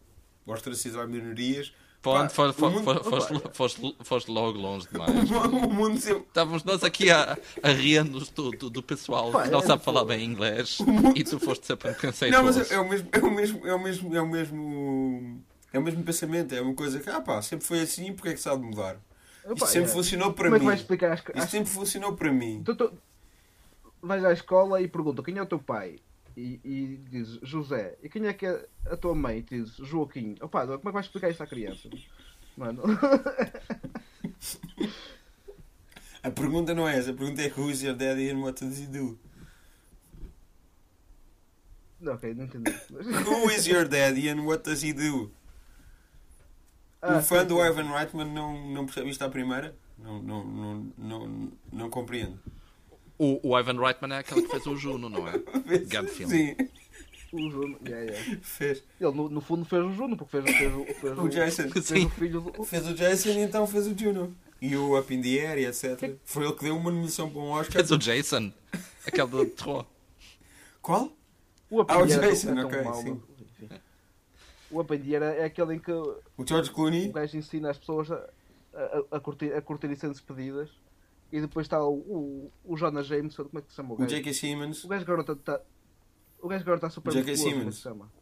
Speaker 1: ostracizar minorias. Pá,
Speaker 2: Pronto, foste,
Speaker 1: o mundo-
Speaker 2: foste, foste, foste, logo longe demais.
Speaker 1: O mundo sempre.
Speaker 2: Estávamos nós aqui a, a rir-nos do, do, do pessoal
Speaker 3: Pá,
Speaker 2: que não
Speaker 3: é
Speaker 2: sabe falar bem inglês e tu foste sempre um
Speaker 1: Não, mas é, é o mesmo, é o mesmo, é o mesmo, é o mesmo, é o mesmo pensamento. É uma coisa que, ah pá, sempre foi assim, porque é que se há de mudar?
Speaker 3: Opa,
Speaker 1: Isto sempre
Speaker 3: é.
Speaker 1: funcionou para
Speaker 3: Como é que
Speaker 1: mim.
Speaker 3: vais explicar às,
Speaker 1: Isto
Speaker 3: às
Speaker 1: sempre funcionou para mim.
Speaker 3: Tu, tu, vais à escola e pergunta quem é o teu pai e, e dizes José. E quem é que é a tua mãe? E dizes Joaquim. Opa, como é que vais explicar isto à criança? Mano,
Speaker 1: A pergunta não é essa, a pergunta é who's your daddy and what does he do?
Speaker 3: não, ok, não entendi.
Speaker 1: Who is your daddy and what does he do?
Speaker 3: Ah,
Speaker 1: o fã
Speaker 3: sim,
Speaker 1: do
Speaker 3: sim.
Speaker 1: Ivan Reitman não, não percebe isto à primeira? Não, não, não, não, não compreende.
Speaker 2: O, o Ivan Reitman é aquele que fez o Juno, não é? Grande filme.
Speaker 1: Sim,
Speaker 3: O Juno, yeah, yeah.
Speaker 1: fez.
Speaker 3: Ele no, no fundo fez o Juno, porque fez, fez, o- fez,
Speaker 1: O Jason.
Speaker 3: fez
Speaker 2: Sim.
Speaker 3: o filho do.
Speaker 1: Fez o Jason e então fez o Juno. E o Up in the Air e etc. Foi ele que deu uma nomeação para um Oscar.
Speaker 2: Fez o Jason, aquele do terror.
Speaker 1: Qual?
Speaker 3: O
Speaker 1: Ah, o
Speaker 3: Apendiera é
Speaker 1: Jason,
Speaker 3: tão
Speaker 1: ok,
Speaker 3: mau,
Speaker 1: sim.
Speaker 3: O Apendiera é aquele em que o
Speaker 1: O George Clooney?
Speaker 3: gajo ensina as pessoas a, a, a curtir, a curtir e serem despedidas E depois está o, o, o Jonah Jameson, como é que se chama o
Speaker 1: O
Speaker 3: gajo?
Speaker 1: J.K. Simmons.
Speaker 3: O gajo agora está. O gajo agora está super
Speaker 1: J.K.
Speaker 3: musculoso, como é que se chama?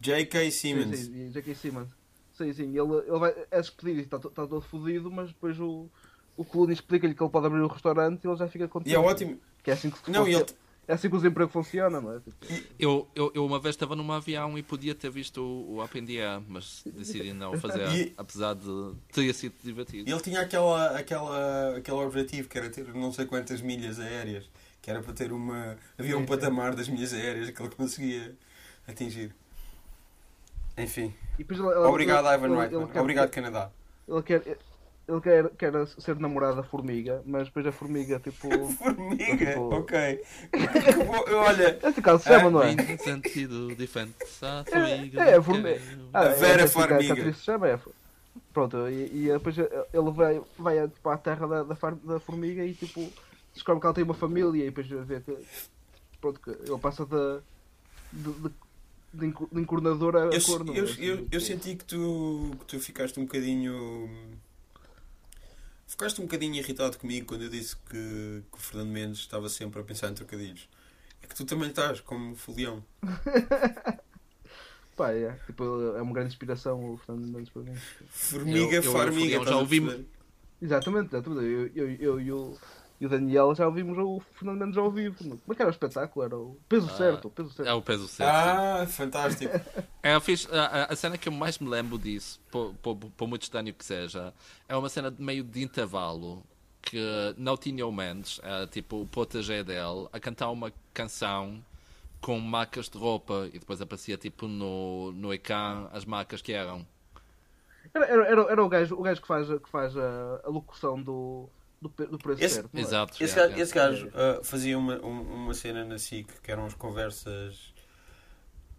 Speaker 1: J.K.
Speaker 3: Sim,
Speaker 1: Simmons.
Speaker 3: sim, J.K. Simmons. Sim, sim, ele, ele vai, é despedido e está, está todo fodido, mas depois o, o Clooney explica-lhe que ele pode abrir um restaurante e ele já fica contente.
Speaker 1: E é ótimo.
Speaker 3: Que é assim que,
Speaker 1: Não, e ele,
Speaker 3: é assim que os empregos funcionam, não é? Tipo,
Speaker 2: Eu, eu, eu uma vez estava num avião e podia ter visto o, o Air, mas decidi não fazer,
Speaker 1: E-
Speaker 2: apesar de ter sido divertido.
Speaker 1: ele tinha aquela, aquela, aquele objetivo que era ter não sei quantas milhas aéreas. Que era para ter uma. Havia um patamar das milhas aéreas que ele conseguia atingir. Enfim.
Speaker 3: e depois ele- ele-
Speaker 1: Obrigado,
Speaker 3: ele-
Speaker 1: Ivan Reitman. Obrigado, Canadá.
Speaker 3: Ele quer, ele quer, quer ser namorado da formiga, mas depois a formiga, tipo.
Speaker 1: Formiga,
Speaker 3: Tipo-
Speaker 1: ok. Olha,
Speaker 3: É assim que ela se chama,
Speaker 1: Ah,
Speaker 3: não é?
Speaker 2: Em sentido diferente, a
Speaker 3: É,
Speaker 2: formiga.
Speaker 3: é, a formiga. Ah,
Speaker 1: A
Speaker 3: é
Speaker 1: Vera
Speaker 3: assim que a- que
Speaker 1: Farmiga.
Speaker 3: a atriz se chama, é. Pronto, e, e depois ele vai, vai tipo, à terra da, da, da formiga e tipo descobre que ela tem uma família e depois vê que, pronto, que ele passa de, de, de, de enco- de encornador a
Speaker 1: eu,
Speaker 3: corno.
Speaker 1: eu,
Speaker 3: assim,
Speaker 1: eu,
Speaker 3: tipo,
Speaker 1: eu senti que tu, que tu ficaste um bocadinho. Ficaste um bocadinho irritado comigo quando eu disse que, que o Fernando Mendes estava sempre a pensar em trocadilhos. É que tu também estás, como folião.
Speaker 3: Pá, é, tipo, é uma grande inspiração o Fernando Mendes para mim.
Speaker 1: Formiga,
Speaker 2: Eu- eu-
Speaker 1: farmiga,
Speaker 2: eu já ouvi-?
Speaker 3: Exatamente, exatamente. Eu, eu, eu, e o- e o Daniel já ouvimos o Fernando Mendes ao vivo. Como é que era o espetáculo? Era o peso
Speaker 2: Ah,
Speaker 3: certo, o peso certo.
Speaker 2: É o peso certo.
Speaker 1: Ah, fantástico.
Speaker 2: É, eu fiz, a, a- cena que eu mais me lembro disso, por, por, por muito estranho que seja, é uma cena de meio de intervalo que não tinha o Mendes, era tipo o protege dele, a cantar uma canção com marcas de roupa e depois aparecia tipo no, no ecrã as marcas que eram.
Speaker 3: Era, era, era, era o, gajo, o gajo que faz, que faz a, a locução do, do, do preço
Speaker 1: Esse-
Speaker 3: é?
Speaker 2: Exato.
Speaker 1: Esse
Speaker 2: yeah,
Speaker 1: gajo,
Speaker 2: yeah.
Speaker 1: esse gajo, ah, fazia uma, um- uma cena na SIC que eram as conversas.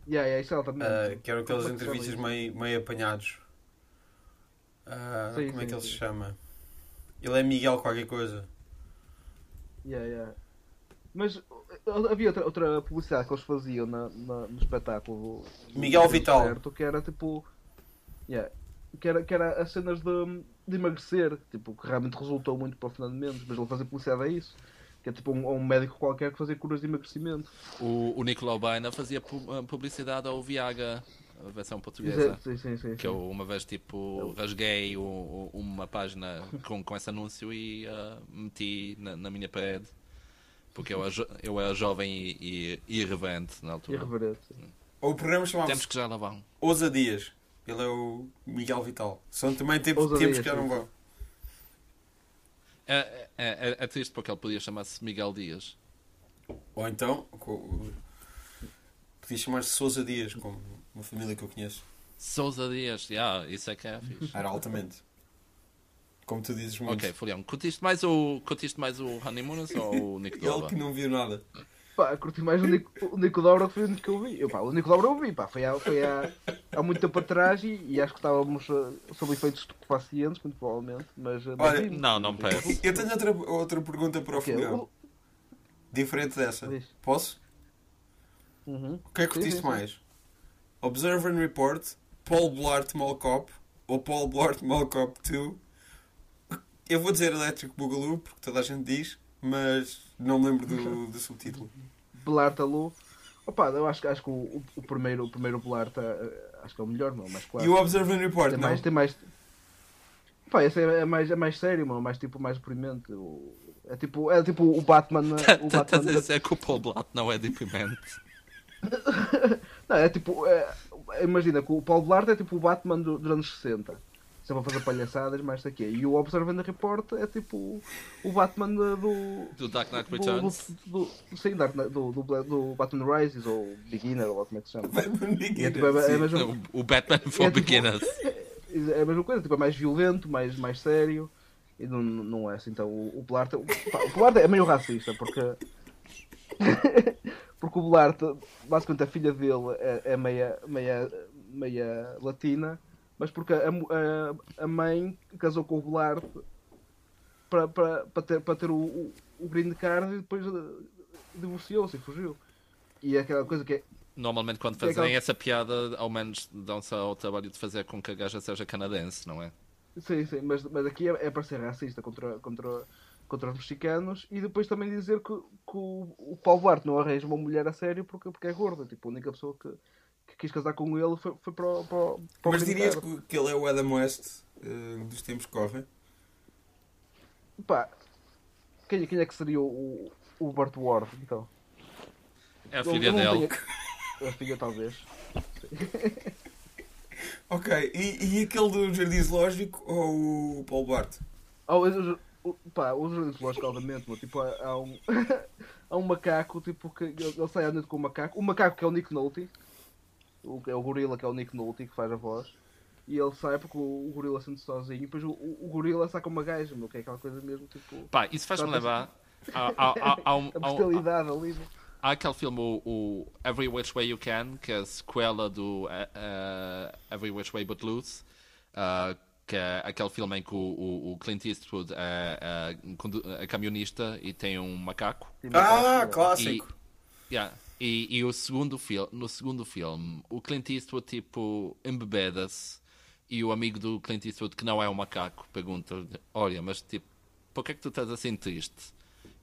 Speaker 3: Yeah, yeah, isso é altamente.
Speaker 1: ah, que eram aquelas
Speaker 3: é que
Speaker 1: entrevistas meio, meio apanhados. Ah,
Speaker 3: Sim,
Speaker 1: como é
Speaker 3: sim,
Speaker 1: que ele
Speaker 3: sim.
Speaker 1: se chama? Ele é Miguel qualquer coisa.
Speaker 3: Yeah, yeah. Mas uh, havia outra, outra publicidade que eles faziam na, na- no espetáculo do-
Speaker 1: Miguel Vital.
Speaker 3: Certo, que era tipo. Yeah, que, era, que era as cenas de, de emagrecer, tipo, que realmente resultou muito para o Fernando Mendes, mas ele fazia publicidade a isso. Que é tipo um, um médico qualquer que fazia curas de emagrecimento.
Speaker 2: O, o Nicolau Baina fazia uh, publicidade ao Viaga, a versão portuguesa.
Speaker 3: Sim, sim, sim.
Speaker 2: Que eu uma vez tipo rasguei o- o- uma página com, com esse anúncio e ah, meti na, na minha parede. Porque eu eu era jovem e, e irreverente na altura.
Speaker 3: Irreverente. sim.
Speaker 1: O programa
Speaker 2: Temos
Speaker 1: chamava-se
Speaker 2: que já lá vão.
Speaker 1: Ousadias. Ele é o Miguel Vital. São também tempos,
Speaker 3: Ousadias,
Speaker 1: tempos que não
Speaker 3: sim.
Speaker 1: vão.
Speaker 2: É, é, é, é triste porque ele podia chamar-se Miguel Dias.
Speaker 1: Ou então, podia chamar-se Sousa Dias, como uma família que eu conheço.
Speaker 2: Sousa Dias, yeah, isso é que é fixe.
Speaker 1: Era altamente. Como tu dizes muito.
Speaker 2: ok, Folião, curtiste mais o, curtiste mais o Honeymooners ou o Nick
Speaker 1: Ele que não viu nada.
Speaker 3: Pá, curti mais o Nico, o Nico Dobra que foi o único que eu vi. Eu, pá, o Nico Dobra eu vi, pá, foi, há, foi há, há muito tempo atrás e, e acho que estávamos eh, sob efeitos estupefacientes, muito provavelmente, mas... eh, mas
Speaker 1: Olha,
Speaker 3: vi.
Speaker 2: Não, não parece.
Speaker 1: Eu tenho outra, outra pergunta para o
Speaker 3: O quê?
Speaker 1: Filião.
Speaker 3: O-
Speaker 1: Diferente dessa.
Speaker 3: Diz.
Speaker 1: Posso?
Speaker 3: Uhum.
Speaker 1: O que é que curtiste
Speaker 3: sim, sim.
Speaker 1: mais? Observe and Report, Paul Blart Mall Cop ou Paul Blart Mall Cop 2? Eu vou dizer Electric Boogaloo, porque toda a gente diz, mas não me lembro do, do subtítulo.
Speaker 3: Belarta Lu. Opa, eu acho, que- acho que o, o, o primeiro, o primeiro Belarta eh, acho que é o melhor, não, mais claro.
Speaker 1: E o Observe and Report,
Speaker 3: tem
Speaker 1: não?
Speaker 3: mais, tem mais... Pá, esse é, é mais, é mais sério, mano, mais tipo, mais deprimente. O- É tipo, é tipo o Batman... o
Speaker 2: Estás a
Speaker 3: Batman
Speaker 2: dizer que o Paul Blatt não é deprimente?
Speaker 3: Não, é tipo. é- imagina que o Paulo Blart é tipo o Batman do- dos anos 60. Sempre a fazer palhaçadas, mais daqui. E o Observant Report é tipo o Batman do. do
Speaker 2: Do Dark Knight
Speaker 3: do,
Speaker 2: Returns?
Speaker 3: do, do, sim, Dark Knight- do, do, do Batman Rises ou Beginner, ou como é que se chama. E é, tipo, é, é, a mesma,
Speaker 2: O, Batman for
Speaker 3: É tipo-
Speaker 2: Beginners.
Speaker 3: é a mesma coisa, tipo, é mais violento, mais, mais sério. E não, não é assim. Então o, o Blart. O Blart é meio racista porque. porque o Blart, basicamente a filha dele é, é meia, meia, meia latina, mas porque a, a, a mãe casou com o Blart para, para, para ter, para ter o, o, o green card e depois eh, divorciou-se e fugiu. E é aquela coisa que é.
Speaker 2: Normalmente quando
Speaker 3: É
Speaker 2: fazem
Speaker 3: aquela-
Speaker 2: essa piada, ao menos dão-se ao trabalho de fazer com que a gaja seja canadense, não é?
Speaker 3: Sim, sim, mas, mas aqui é, é para ser racista contra, contra, contra os mexicanos e depois também dizer que, que o, o Paulo Duarte não arranja uma mulher a sério porque, porque é gorda. Tipo, a única pessoa que, que quis casar com ele foi, foi para, o- para, o- para o
Speaker 1: Mas dirias que, que ele é o Adam West eh, dos tempos que correm?
Speaker 3: Pá, quem, quem é que seria o, o Burt Ward, então?
Speaker 2: É a
Speaker 3: Eu-
Speaker 2: filha
Speaker 3: eu
Speaker 2: dele.
Speaker 3: tenho- A filha, talvez.
Speaker 1: Ok, e, e aquele do Jardim Zoológico ou o Paulo Bart?
Speaker 3: Oh, o, o, pá, os jardins zoológicos, obviamente, meu, tipo, há, há um, há um macaco, tipo, que ele, ele sai à noite com o macaco. O macaco que é o Nick Nolte, o, é o gorila que é o Nick Nolte, que faz a voz. E ele sai porque o, o gorila sente sozinho. E depois o, o, gorila saca uma gaja, meu, que é aquela coisa mesmo, tipo,
Speaker 2: Pá, isso faz-me levar. Há, um-
Speaker 3: a
Speaker 2: há um- há aquele filme, o, o Every Which Way You Can, que é a sequela do eh, eh, Every Which Way But Loose, ah, que é aquele filme em que o, o, o Clint Eastwood é, é é camionista e tem um macaco.
Speaker 1: Ah,
Speaker 3: macaco,
Speaker 1: clássico!
Speaker 2: Yeah. E, e o segundo no segundo filme, o Clint Eastwood tipo embebeda-se e o amigo do Clint Eastwood, que não é um macaco, pergunta olha, mas tipo, por que é que tu estás assim triste?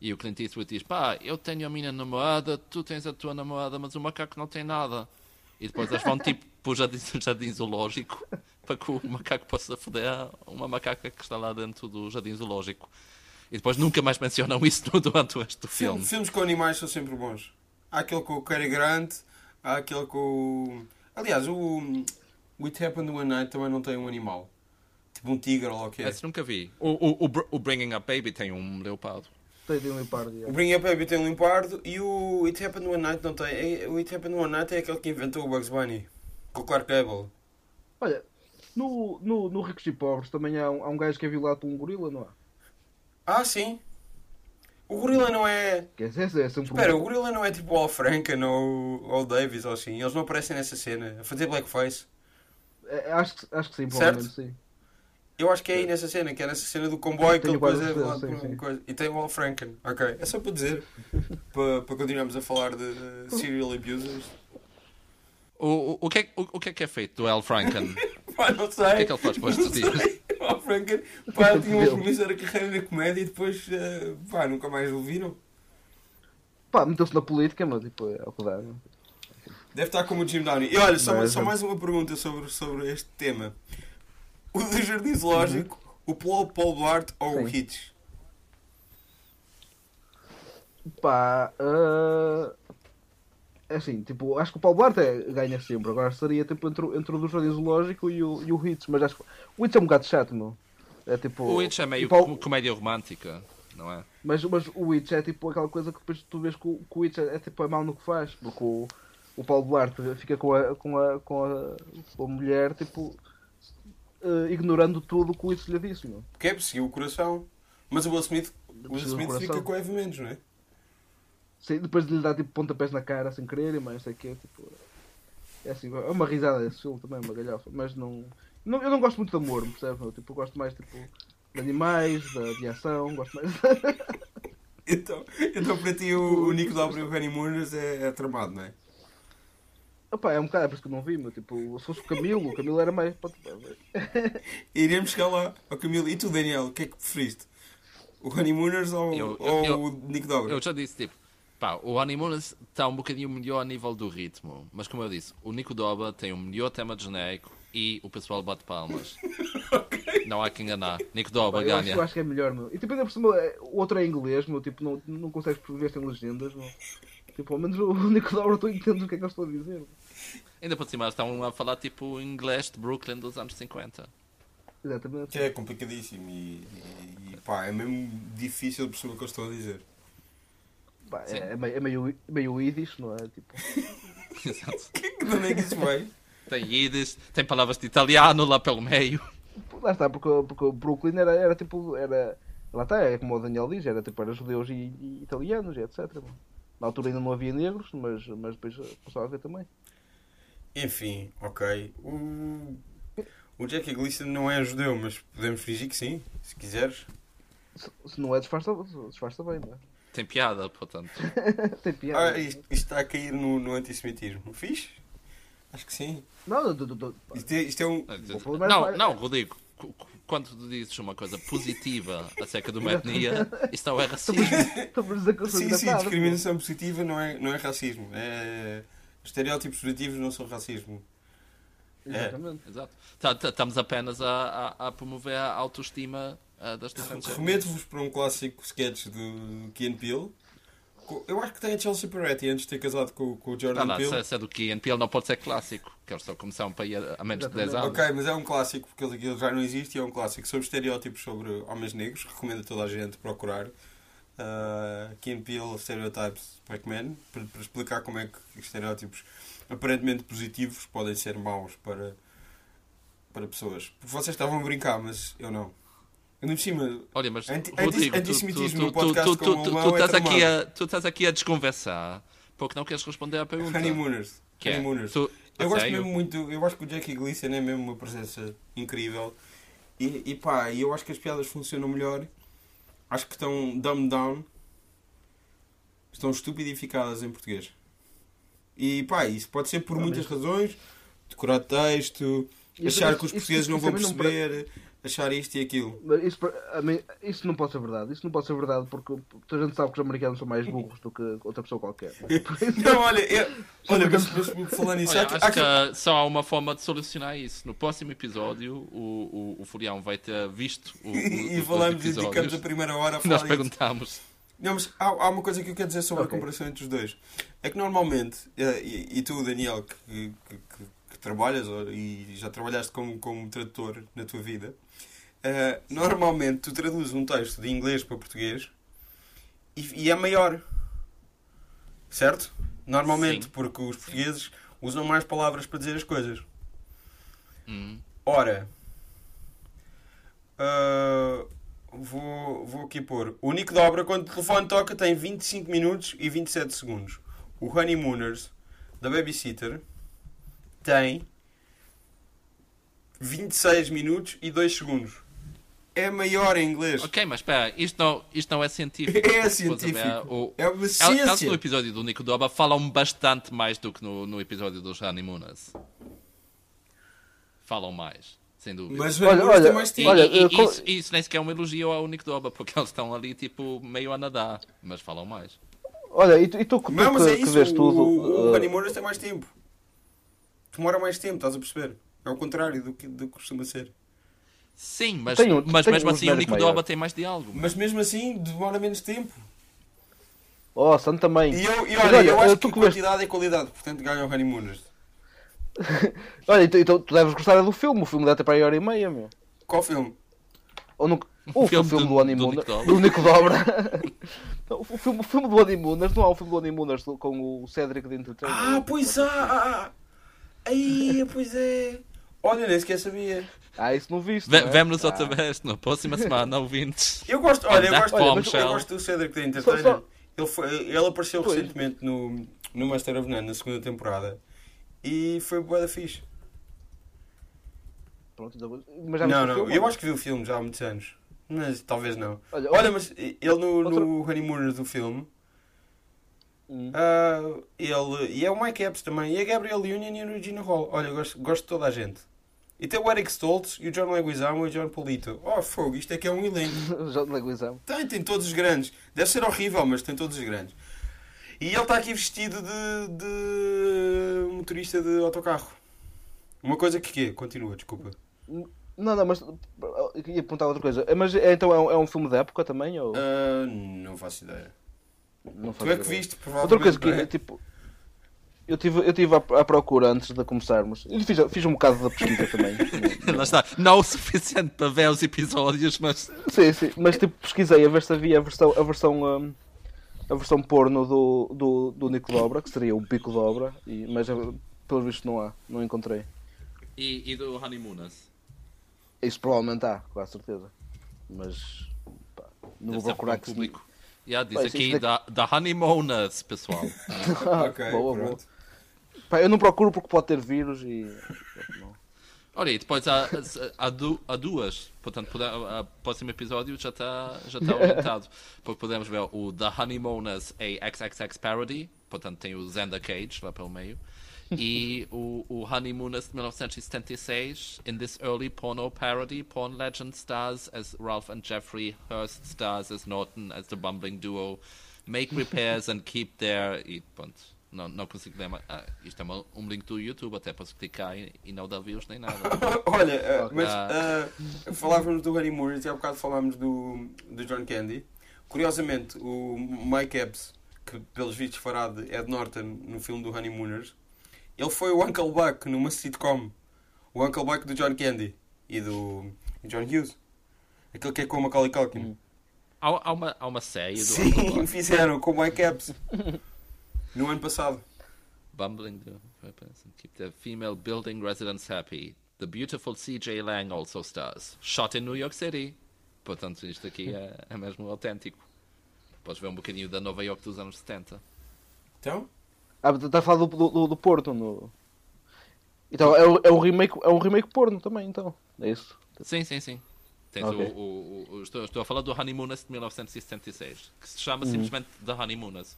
Speaker 2: E o Clint Eastwood diz, pá, eu tenho a minha namorada, tu tens a tua namorada, mas o macaco não tem nada. E depois eles vão tipo para o jardim, jardim zoológico para que o macaco possa foder uma macaca que está lá dentro do jardim zoológico. E depois nunca mais mencionam isso durante o resto do
Speaker 1: filme. filmes com animais são sempre bons. Há aquele com o Cary Grant, há aquele com o... Aliás, o o It Happened One Night também não tem um animal. Tipo um tigre ou o que é.
Speaker 2: Esse nunca vi. O, o, o, o Bringing Up Baby tem um leopardo.
Speaker 3: Tem um leopardo.
Speaker 1: O
Speaker 3: yeah.
Speaker 1: Bring Up Baby tem um limpardo e o It Happened One Night não tem. É- O It Happened One Night é aquele que inventou o Bugs Bunny. Com o Clark Gable.
Speaker 3: Olha, no, no, no Ricos e Pobres também há um, há um gajo que é violado por um gorila, não há?
Speaker 1: Ah, sim. O gorila não é...
Speaker 3: Que esse, esse é sempre
Speaker 1: Espera,
Speaker 3: um...
Speaker 1: o gorila não é tipo o Al Franken ou o Davis ou assim. Eles não aparecem nessa cena. A fazer blackface.
Speaker 3: É, acho, que- acho que sim,
Speaker 1: Certo?
Speaker 3: sim.
Speaker 1: Eu acho que é aí nessa cena, que é nessa cena do comboio que ele depois é
Speaker 3: certeza,
Speaker 1: velado
Speaker 3: sim, sim.
Speaker 1: coisa. E tem o Al Franken. Ok, é só para dizer. para, para continuarmos a falar de uh, serial abusers.
Speaker 2: O, o, o, que é, o, o que é que é feito do Al Franken? o
Speaker 1: Pá, não sei.
Speaker 2: que é que ele faz para estes dias?
Speaker 1: O Al Franken, pá, tinha uma promissora carreira na comédia e depois, uh, pá, nunca mais o viram.
Speaker 3: Pá, meteu-se na política, mas tipo, é o que dá. não?
Speaker 1: Deve estar como o Jim Downey. E olha, só,
Speaker 3: Mas,
Speaker 1: só
Speaker 3: é.
Speaker 1: mais uma pergunta sobre, sobre este tema. O do Jardim Zoológico, o Paul, Paul Duarte ou o
Speaker 3: Sim.
Speaker 1: Hitch?
Speaker 3: Pá, é assim, tipo, acho que o Paulo Duarte é- ganha sempre. Agora seria tipo entre, o- entre o do Jardim Zoológico e o, e o Hits, mas acho que o Hits é um bocado chato, meu. É tipo.
Speaker 2: O Itch é meio
Speaker 3: o Paulo-
Speaker 2: com- comédia romântica, não é?
Speaker 3: Mas, mas o Witch é tipo aquela coisa que depois tu vês que o, que o Witch é, é tipo é mau no que faz, porque o, o Paulo Duarte fica com a, com a, com a, com a mulher tipo eh, ignorando tudo o que o Witch lhe disse, meu.
Speaker 1: Porque é perseguiu o coração. Mas o Will Smith, o Will Smith fica com Eve menos, não é?
Speaker 3: Depois de lhe dar tipo pontapés na cara sem querer e mais não sei o que tipo. É assim, é uma risada desse filme também, uma galhofa, mas não, não. Eu não gosto muito de amor, percebe? meu? Tipo, eu gosto mais tipo de animais, da aviação, gosto mais.
Speaker 1: Então, então para ti o, o Nico Dobre e o Honeymooners é, é tramado, não é?
Speaker 3: Opa, é um bocado, é por isso que eu não vi, meu. Tipo, se fosse o Camilo, o Camilo era mais.
Speaker 1: Iremos chegar lá ao Camilo. E tu, Daniel, o que é que preferiste? O Honeymooners ou,
Speaker 2: Eu- eu-
Speaker 1: ou
Speaker 2: eu-
Speaker 1: o Nico Dobre?
Speaker 2: Eu já disse, tipo, pá, o Honeymooners está um bocadinho melhor a nível do ritmo, mas como eu disse, o Nico Doba tem o melhor tema de genérico e o pessoal bate palmas. Não há que enganar. Nico Doba
Speaker 3: Eu acho, eu
Speaker 2: ganha.
Speaker 3: acho que é melhor, meu. E tipo, ainda por cima, é- o outro é inglês, meu. Tipo, não, não consegues ver sem legendas, meu. Tipo, ao menos o Nico Dobra tu entendes o que é que eu estou a dizer. meu.
Speaker 2: Ainda por cima estão a falar tipo inglês de Brooklyn dos anos 50.
Speaker 3: Exatamente.
Speaker 1: Que é complicadíssimo e, e, e, pá, é mesmo difícil de perceber o que eu estou a dizer.
Speaker 3: Pá, é, é meio, é meio, meio Yiddish, não é? Tipo,
Speaker 2: Exato.
Speaker 1: De onde é que isso veio?
Speaker 2: Tem Yiddish, tem palavras de italiano lá pelo meio.
Speaker 3: lá está, porque, porque o Brooklyn era, era tipo. Era, lá está, é como o Daniel diz, era tipo, era judeus e, e italianos e etc. Na altura ainda não havia negros, mas, mas depois passou a haver também.
Speaker 1: Enfim, ok. O, o Jackie Gleason não é judeu, mas podemos fingir que sim, se quiseres.
Speaker 3: Se, se não é, disfarça, disfarça bem, não é?
Speaker 2: Tem piada, portanto.
Speaker 3: Tem piada.
Speaker 1: Ah, isto, isto está a cair no, no antissemitismo. Fiz? Acho que sim.
Speaker 3: Não, do, do, do,
Speaker 1: Isto é, isto é um.
Speaker 3: Falar mais
Speaker 2: Não, não, Rodrigo. quando tu dizes uma coisa positiva acerca de uma etnia, isso não é racismo.
Speaker 1: Sim, sim, discriminação positiva não é, não é racismo. É... Estereótipos positivos não são racismo.
Speaker 3: pô. Exatamente.
Speaker 2: Exato. Tá- tá- Estamos apenas a, a- a promover a autoestima ah.
Speaker 1: Remeto-vos para um clássico sketch do Key Peele. Eu acho que tem a Chelsea Peretti antes de ter casado com, com o
Speaker 2: Ah,
Speaker 1: Jordan
Speaker 2: não,
Speaker 1: Peele.
Speaker 2: se, é do Key and Peele não pode ser clássico, que eles só começaram para ir a, menos de 10 anos.
Speaker 1: Ok, mas é um clássico porque ele- já não existe e é um clássico sobre estereótipos sobre homens negros. Recomendo a toda a gente procurar. Uh, Key and Peele Stereotypes Black Men para, para explicar como é que estereótipos aparentemente positivos podem ser maus para, para pessoas. Porque vocês estavam a brincar, mas eu não. Ainda por cima,
Speaker 2: Olha, mas
Speaker 1: Anti-
Speaker 2: Rodrigo,
Speaker 1: antissemitismo
Speaker 2: tu,
Speaker 1: no
Speaker 2: tu,
Speaker 1: podcast
Speaker 2: tu,
Speaker 1: com
Speaker 2: tu, tu, tu estás aqui a, tu estás aqui a desconversar porque não queres responder à pergunta.
Speaker 1: Honeymooners.
Speaker 2: Que é,
Speaker 1: Honeymooners. Eu gosto mesmo muito, eu acho que o Jackie Gleason é mesmo uma presença incrível. E, e pá, e eu acho que as piadas funcionam melhor. Acho que estão dumbed down. Estão estupidificadas em português. E pá, isso pode ser por muitas razões. Decorar texto, achar que os portugueses
Speaker 3: isso
Speaker 1: não vão perceber, achar isto e aquilo.
Speaker 3: Mas Isso, mim, isso não pode ser verdade. Isso não pode ser verdade porque toda a gente sabe que os americanos são mais burros do que outra pessoa qualquer. Isso-
Speaker 1: Não, olha, eu, olha mas, mas falando nisso,
Speaker 2: Olha, acho
Speaker 1: há que-
Speaker 2: que só há uma forma de solucionar isso. No próximo episódio, o, o, o Furião vai ter visto o, o,
Speaker 1: e
Speaker 2: os
Speaker 1: falamos e dedicamos a primeira hora a
Speaker 2: Nós
Speaker 1: falar disso.
Speaker 2: perguntamos.
Speaker 1: Não, mas há, há uma coisa que eu quero dizer sobre
Speaker 3: Ok.
Speaker 1: a comparação entre os dois. É que normalmente, eh, e, e tu, Daniel, que, que, que- que trabalhas ou- e já trabalhaste como, como tradutor na tua vida, eh, normalmente tu traduzes um texto de inglês para português e, e é maior. Certo? Normalmente,
Speaker 2: Sim.
Speaker 1: porque os portugueses usam mais palavras para dizer as coisas.
Speaker 2: Hum.
Speaker 1: Ora, ah, vou, vou aqui pôr. O Nick Dobra, quando o telefone toca, tem 25 minutos e 27 segundos. O Honeymooners, da Babysitter, tem 26 minutos e 2 segundos. É maior em inglês.
Speaker 2: Ok, mas espera, isto não, isto não é científico.
Speaker 1: É científico.
Speaker 2: o-
Speaker 1: É uma
Speaker 2: Elas no
Speaker 1: ciência.
Speaker 2: episódio do Nico Doba falam bastante mais do que no, no episódio dos Honeymooners. Falam mais, sem dúvida.
Speaker 1: Mas
Speaker 3: Olha,
Speaker 1: Honeymooners tem
Speaker 3: olha,
Speaker 1: mais tempo.
Speaker 3: olha,
Speaker 2: e- e
Speaker 3: eu
Speaker 2: isso, isso nem sequer é um elogio ao Nico Doba, porque eles estão ali tipo meio a nadar, mas falam mais.
Speaker 3: Olha, e tu, e tu, tu
Speaker 1: Não, mas
Speaker 3: que,
Speaker 1: é
Speaker 3: que
Speaker 1: isso.
Speaker 3: vês
Speaker 1: o,
Speaker 3: tudo.
Speaker 1: o
Speaker 3: uh,
Speaker 1: Honeymooners tem mais tempo. Demora mais tempo, estás a perceber? É o contrário do que, do que costuma ser.
Speaker 2: Sim, mas,
Speaker 3: Tenho-
Speaker 2: mas
Speaker 3: tenho
Speaker 2: mesmo assim o Nico Doba tem mais diálogo.
Speaker 1: Mas mesmo assim, demora menos tempo.
Speaker 3: Oh, Santo também.
Speaker 1: E eu, e
Speaker 3: Mas
Speaker 1: olha, eu acho
Speaker 3: tu
Speaker 1: que
Speaker 3: vês-
Speaker 1: quantidade é qualidade, portanto ganha o Honeymooners.
Speaker 3: Olha, então, então tu deves gostar é do filme. O filme deve ter para aí hora e meia, meu.
Speaker 1: Qual filme?
Speaker 3: Ou nunca... O
Speaker 2: filme
Speaker 3: filme,
Speaker 2: do-
Speaker 3: do,
Speaker 2: do Dobra.
Speaker 3: do Nico Dobra. O, filme, o filme do Honeymooners, não há o filme do Honeymooners com o Cedric de Entertainment.
Speaker 1: Ah, pois há! Aí, pois é! Olha, nem sequer sabia.
Speaker 3: Ah, isso não viste.
Speaker 2: Ve-
Speaker 3: é?
Speaker 2: Vemo-nos
Speaker 3: Ah.
Speaker 2: outra vez na próxima semana, ouvintes.
Speaker 1: Eu gosto, olha, eu gosto,
Speaker 2: olha,
Speaker 1: eu
Speaker 2: mas-
Speaker 1: gosto, eu gosto do Cedric da Entertainer.
Speaker 3: só-
Speaker 1: Ele, foi, ele apareceu
Speaker 3: Pois.
Speaker 1: recentemente no, no Master of None, na segunda temporada. E foi boa da fixe.
Speaker 3: Pronto, então- mas já
Speaker 1: Não, não,
Speaker 3: filme?
Speaker 1: eu acho que vi o filme já há muitos anos. Mas talvez não.
Speaker 3: Olha,
Speaker 1: Olha, mas ele no,
Speaker 3: Outra-
Speaker 1: no Honeymooners do filme,
Speaker 3: Hum.
Speaker 1: ah, ele, e é o Mike Epps também, e a Gabriel Union e a Regina Hall. Olha, eu gosto, gosto de toda a gente. E tem o Eric Stoltz, e o John Leguizamo e o John Polito. Oh, fogo, isto é que é um elenco.
Speaker 3: Já te leguizamos.
Speaker 1: Tem, tem todos os grandes. Deve ser horrível, mas tem todos os grandes. E ele está aqui vestido de, de motorista de autocarro. Uma coisa que quê? Continua, desculpa.
Speaker 3: Não, não, mas eu ia perguntar outra coisa. Mas é, então é um, é um filme da época também? Ou...
Speaker 1: Ah, não faço ideia.
Speaker 3: Não
Speaker 1: Tu
Speaker 3: faço
Speaker 1: é que
Speaker 3: ideia.
Speaker 1: viste,
Speaker 3: Outra
Speaker 1: provavelmente.
Speaker 3: coisa que
Speaker 1: é?
Speaker 3: tipo. Eu tive, eu tive à, à procura antes de começarmos. E fiz, fiz um bocado da pesquisa também.
Speaker 2: Lá está, não o suficiente para ver os episódios, mas
Speaker 3: sim, sim. Mas tipo, pesquisei a ver se havia a versão, a versão, hum, a versão porno do, do, do Nico Dobra, que seria o Pico Dobra. E, mas eh, pelo visto não há, não encontrei.
Speaker 2: E, e do Honeymooners?
Speaker 3: Isso provavelmente há, com a certeza. Mas pá, não vou
Speaker 2: Deve ser
Speaker 3: procurar que se-
Speaker 2: público. Yeah, diz aqui da, da Honeymooners, pessoal.
Speaker 3: Ah,
Speaker 1: Ok,
Speaker 3: boa, boa. Pá, eu não procuro porque pode ter vírus e.
Speaker 2: Olha, e depois há, há, du- há duas. Portanto, pode- o próximo episódio já está já está orientado. Porque podemos ver o The Honeymooners a XXX Parody. Portanto, tem o Xander Cage lá pelo meio. e o, o Honeymooners de 1976. In this early porno parody, porn legend stars as Ralph and Jeffrey, Hearst stars as Norton as the bumbling duo, make repairs and keep their. E pronto, não, não consigo mais. Ah, isto é uma, um link do YouTube, até posso clicar e, e não dá views nem nada.
Speaker 1: Olha, uh, mas uh, falávamos do Harry Moore e há bocado falámos do, do John Candy. Curiosamente, o Mike Epps, que pelos vistos fará de Ed Norton no filme do Honeymooners, ele foi o Uncle Buck numa sitcom. O Uncle Buck do John Candy e do John Hughes. Aquele que é com o Macaulay Culkin.
Speaker 2: Há, há, uma, há uma série do
Speaker 1: Sim, fizeram com o Mike Epps. No ano passado.
Speaker 2: Bumbling the weapons and keep the female building residents happy. The beautiful CJ Lang also stars. Shot in New York City. Portanto, isto aqui é, é mesmo autêntico. Podes ver um bocadinho da Nova York dos anos 70.
Speaker 1: Então?
Speaker 3: Ah, está a falar do, do, do Porto. No... Então, é, o- é, um remake, é um remake porno também, então. É isso.
Speaker 2: Sim, sim, sim. Tens
Speaker 3: Ok.
Speaker 2: o, o- o- estou, estou a falar do Honeymooners de 1976, que se chama simplesmente The Honeymooners.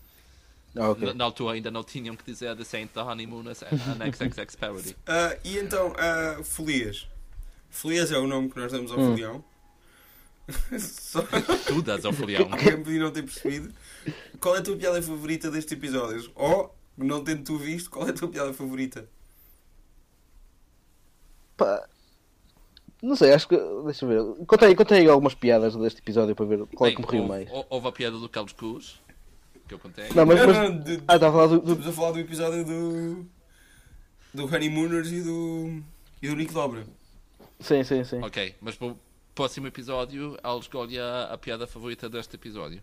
Speaker 3: Ah, ok.
Speaker 2: Na, na altura ainda não tinham que dizer The Saint The Honeymooners an XXX parody.
Speaker 1: Ah, e então, ah, folias. Folias é o nome que nós damos ao
Speaker 3: Hum.
Speaker 1: folião. Só
Speaker 2: Tu das ao folião.
Speaker 1: alguém podia não ter percebido. Qual é a tua piada favorita destes episódios? Ou, não tendo tu visto, qual é a tua piada favorita?
Speaker 3: Pá, Não sei, acho que. Deixa eu ver. Contei, contei algumas piadas deste episódio para ver qual é que me
Speaker 2: Bem,
Speaker 3: riu mais.
Speaker 2: hou- houve a piada do Carlos Cruz, que eu contei.
Speaker 3: Não, mas. Mas...
Speaker 1: não, de-
Speaker 3: Ah, estava a falar do. do-
Speaker 1: Estamos a falar do episódio do. do Honeymooners e do. e do Nick Dobra.
Speaker 3: Sim, sim, sim.
Speaker 2: Ok, mas para o próximo episódio, ela escolhe a, a piada favorita deste episódio.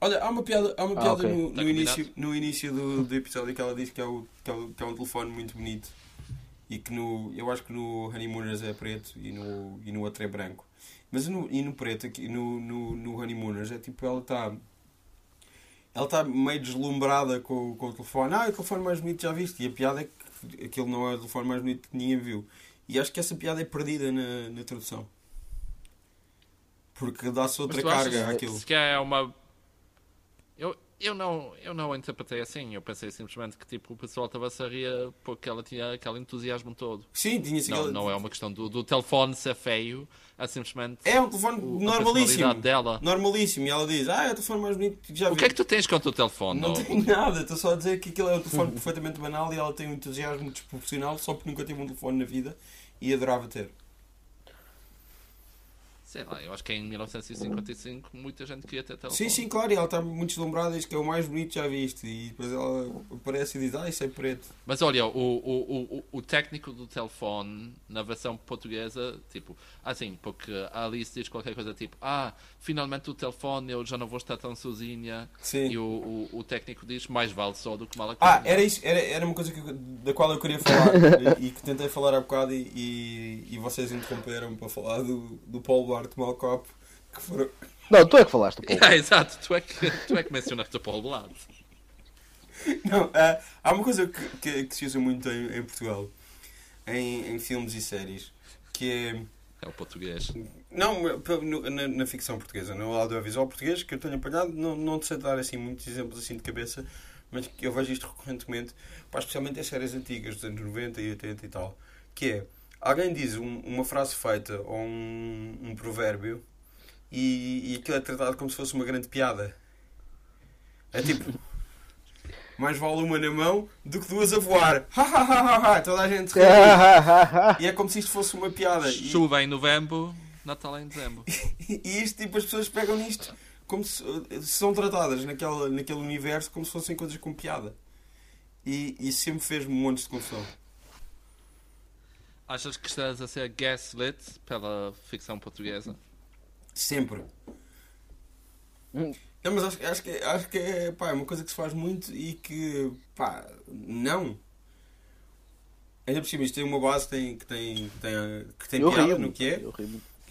Speaker 1: Olha, há uma piada, há uma
Speaker 3: Ah,
Speaker 1: piada
Speaker 3: ok.
Speaker 1: no,
Speaker 2: Está
Speaker 1: no início, no início do, do episódio que ela diz que é, o, que, é o- que é um telefone muito bonito e que no, eu acho que no Honeymooners é preto e no, e no outro é branco. Mas no, e no preto, aqui, no, no, no Honeymooners, é tipo, ela está ela está meio deslumbrada com, com o telefone. Ah, é o telefone mais bonito já viste? E a piada é que aquele não é o telefone mais bonito que ninguém viu. E acho que essa piada é perdida na, na tradução. Porque dá-se outra
Speaker 2: achas
Speaker 1: carga àquilo.
Speaker 2: Se que é uma. Eu, não, eu não a interpretei assim. Eu pensei simplesmente que tipo, o pessoal estava-se a rir porque ela tinha aquele entusiasmo todo.
Speaker 1: Sim, tinha-se
Speaker 2: Não, não é uma questão do, do telefone ser feio, é simplesmente
Speaker 1: É um telefone
Speaker 2: o-
Speaker 1: normalíssimo.
Speaker 2: dela.
Speaker 1: Normalíssimo. E ela diz: Ah, é o telefone mais bonito que já
Speaker 2: O
Speaker 1: vi.
Speaker 2: que é que tu tens contra o telefone?
Speaker 1: Não
Speaker 2: Oh,
Speaker 1: tenho nada, estou só a dizer que aquilo é um telefone perfeitamente banal e ela tem um entusiasmo desproporcional só porque nunca teve um telefone na vida e adorava ter.
Speaker 2: Sei lá, eu acho que em 1955 muita gente queria ter telefone.
Speaker 1: Sim, sim, claro, e ela está muito deslumbrada e diz que é o mais bonito já viste. E depois ela aparece e diz: Ah, isso é preto.
Speaker 2: Mas olha, o, o, o, o técnico do telefone na versão portuguesa, tipo, assim, porque a Alice diz qualquer coisa tipo, ah, finalmente o telefone, eu já não vou estar tão sozinha.
Speaker 1: Sim.
Speaker 2: E o, o, o técnico diz, mais vale só do que mal
Speaker 1: Ah,
Speaker 2: acompanhado."
Speaker 1: era isso, era, era uma coisa que, da qual eu queria falar e, e que tentei falar há bocado e, e, e vocês interromperam para falar do, do Paulo Duarte Malcop que foram,
Speaker 3: Não, tu é que falaste, pô.
Speaker 2: Ah, exato, tu é que, tu é que mencionaste o Paulo Blado.
Speaker 1: Não, há- há uma coisa que, que, que se usa muito em, em Portugal, em, em filmes e séries, que é.
Speaker 2: É o português.
Speaker 1: Não, no- na, na ficção portuguesa, no audiovisual português, que eu tenho apanhado, não, não te sei dar assim, muitos exemplos assim de cabeça, mas que eu vejo isto recorrentemente, pá, especialmente em séries antigas, dos anos 90 e 80 e tal, que é, alguém diz um- uma frase feita ou um, um provérbio e, e aquilo é tratado como se fosse uma grande piada. É tipo, mais vale uma na mão do que duas a voar. Ha, ha, ha, ha, ha. Toda a gente ri. E é como se isto fosse uma piada. E-
Speaker 2: Chuva em novembro, Natal em dezembro.
Speaker 1: e isto, tipo, as pessoas pegam nisto como se são tratadas naquela, naquele universo como se fossem coisas com piada. E, e sempre fez-me montes de confusão.
Speaker 2: Achas que estás a ser gaslit pela ficção portuguesa?
Speaker 1: Sempre.
Speaker 3: Hum.
Speaker 1: Não, mas acho, acho, que, acho que é, pá, é uma coisa que se faz muito e que, pá, não. Ainda por cima, isto tem uma base que tem, que tem, que tem, que tem piada
Speaker 3: rio.
Speaker 1: no que é.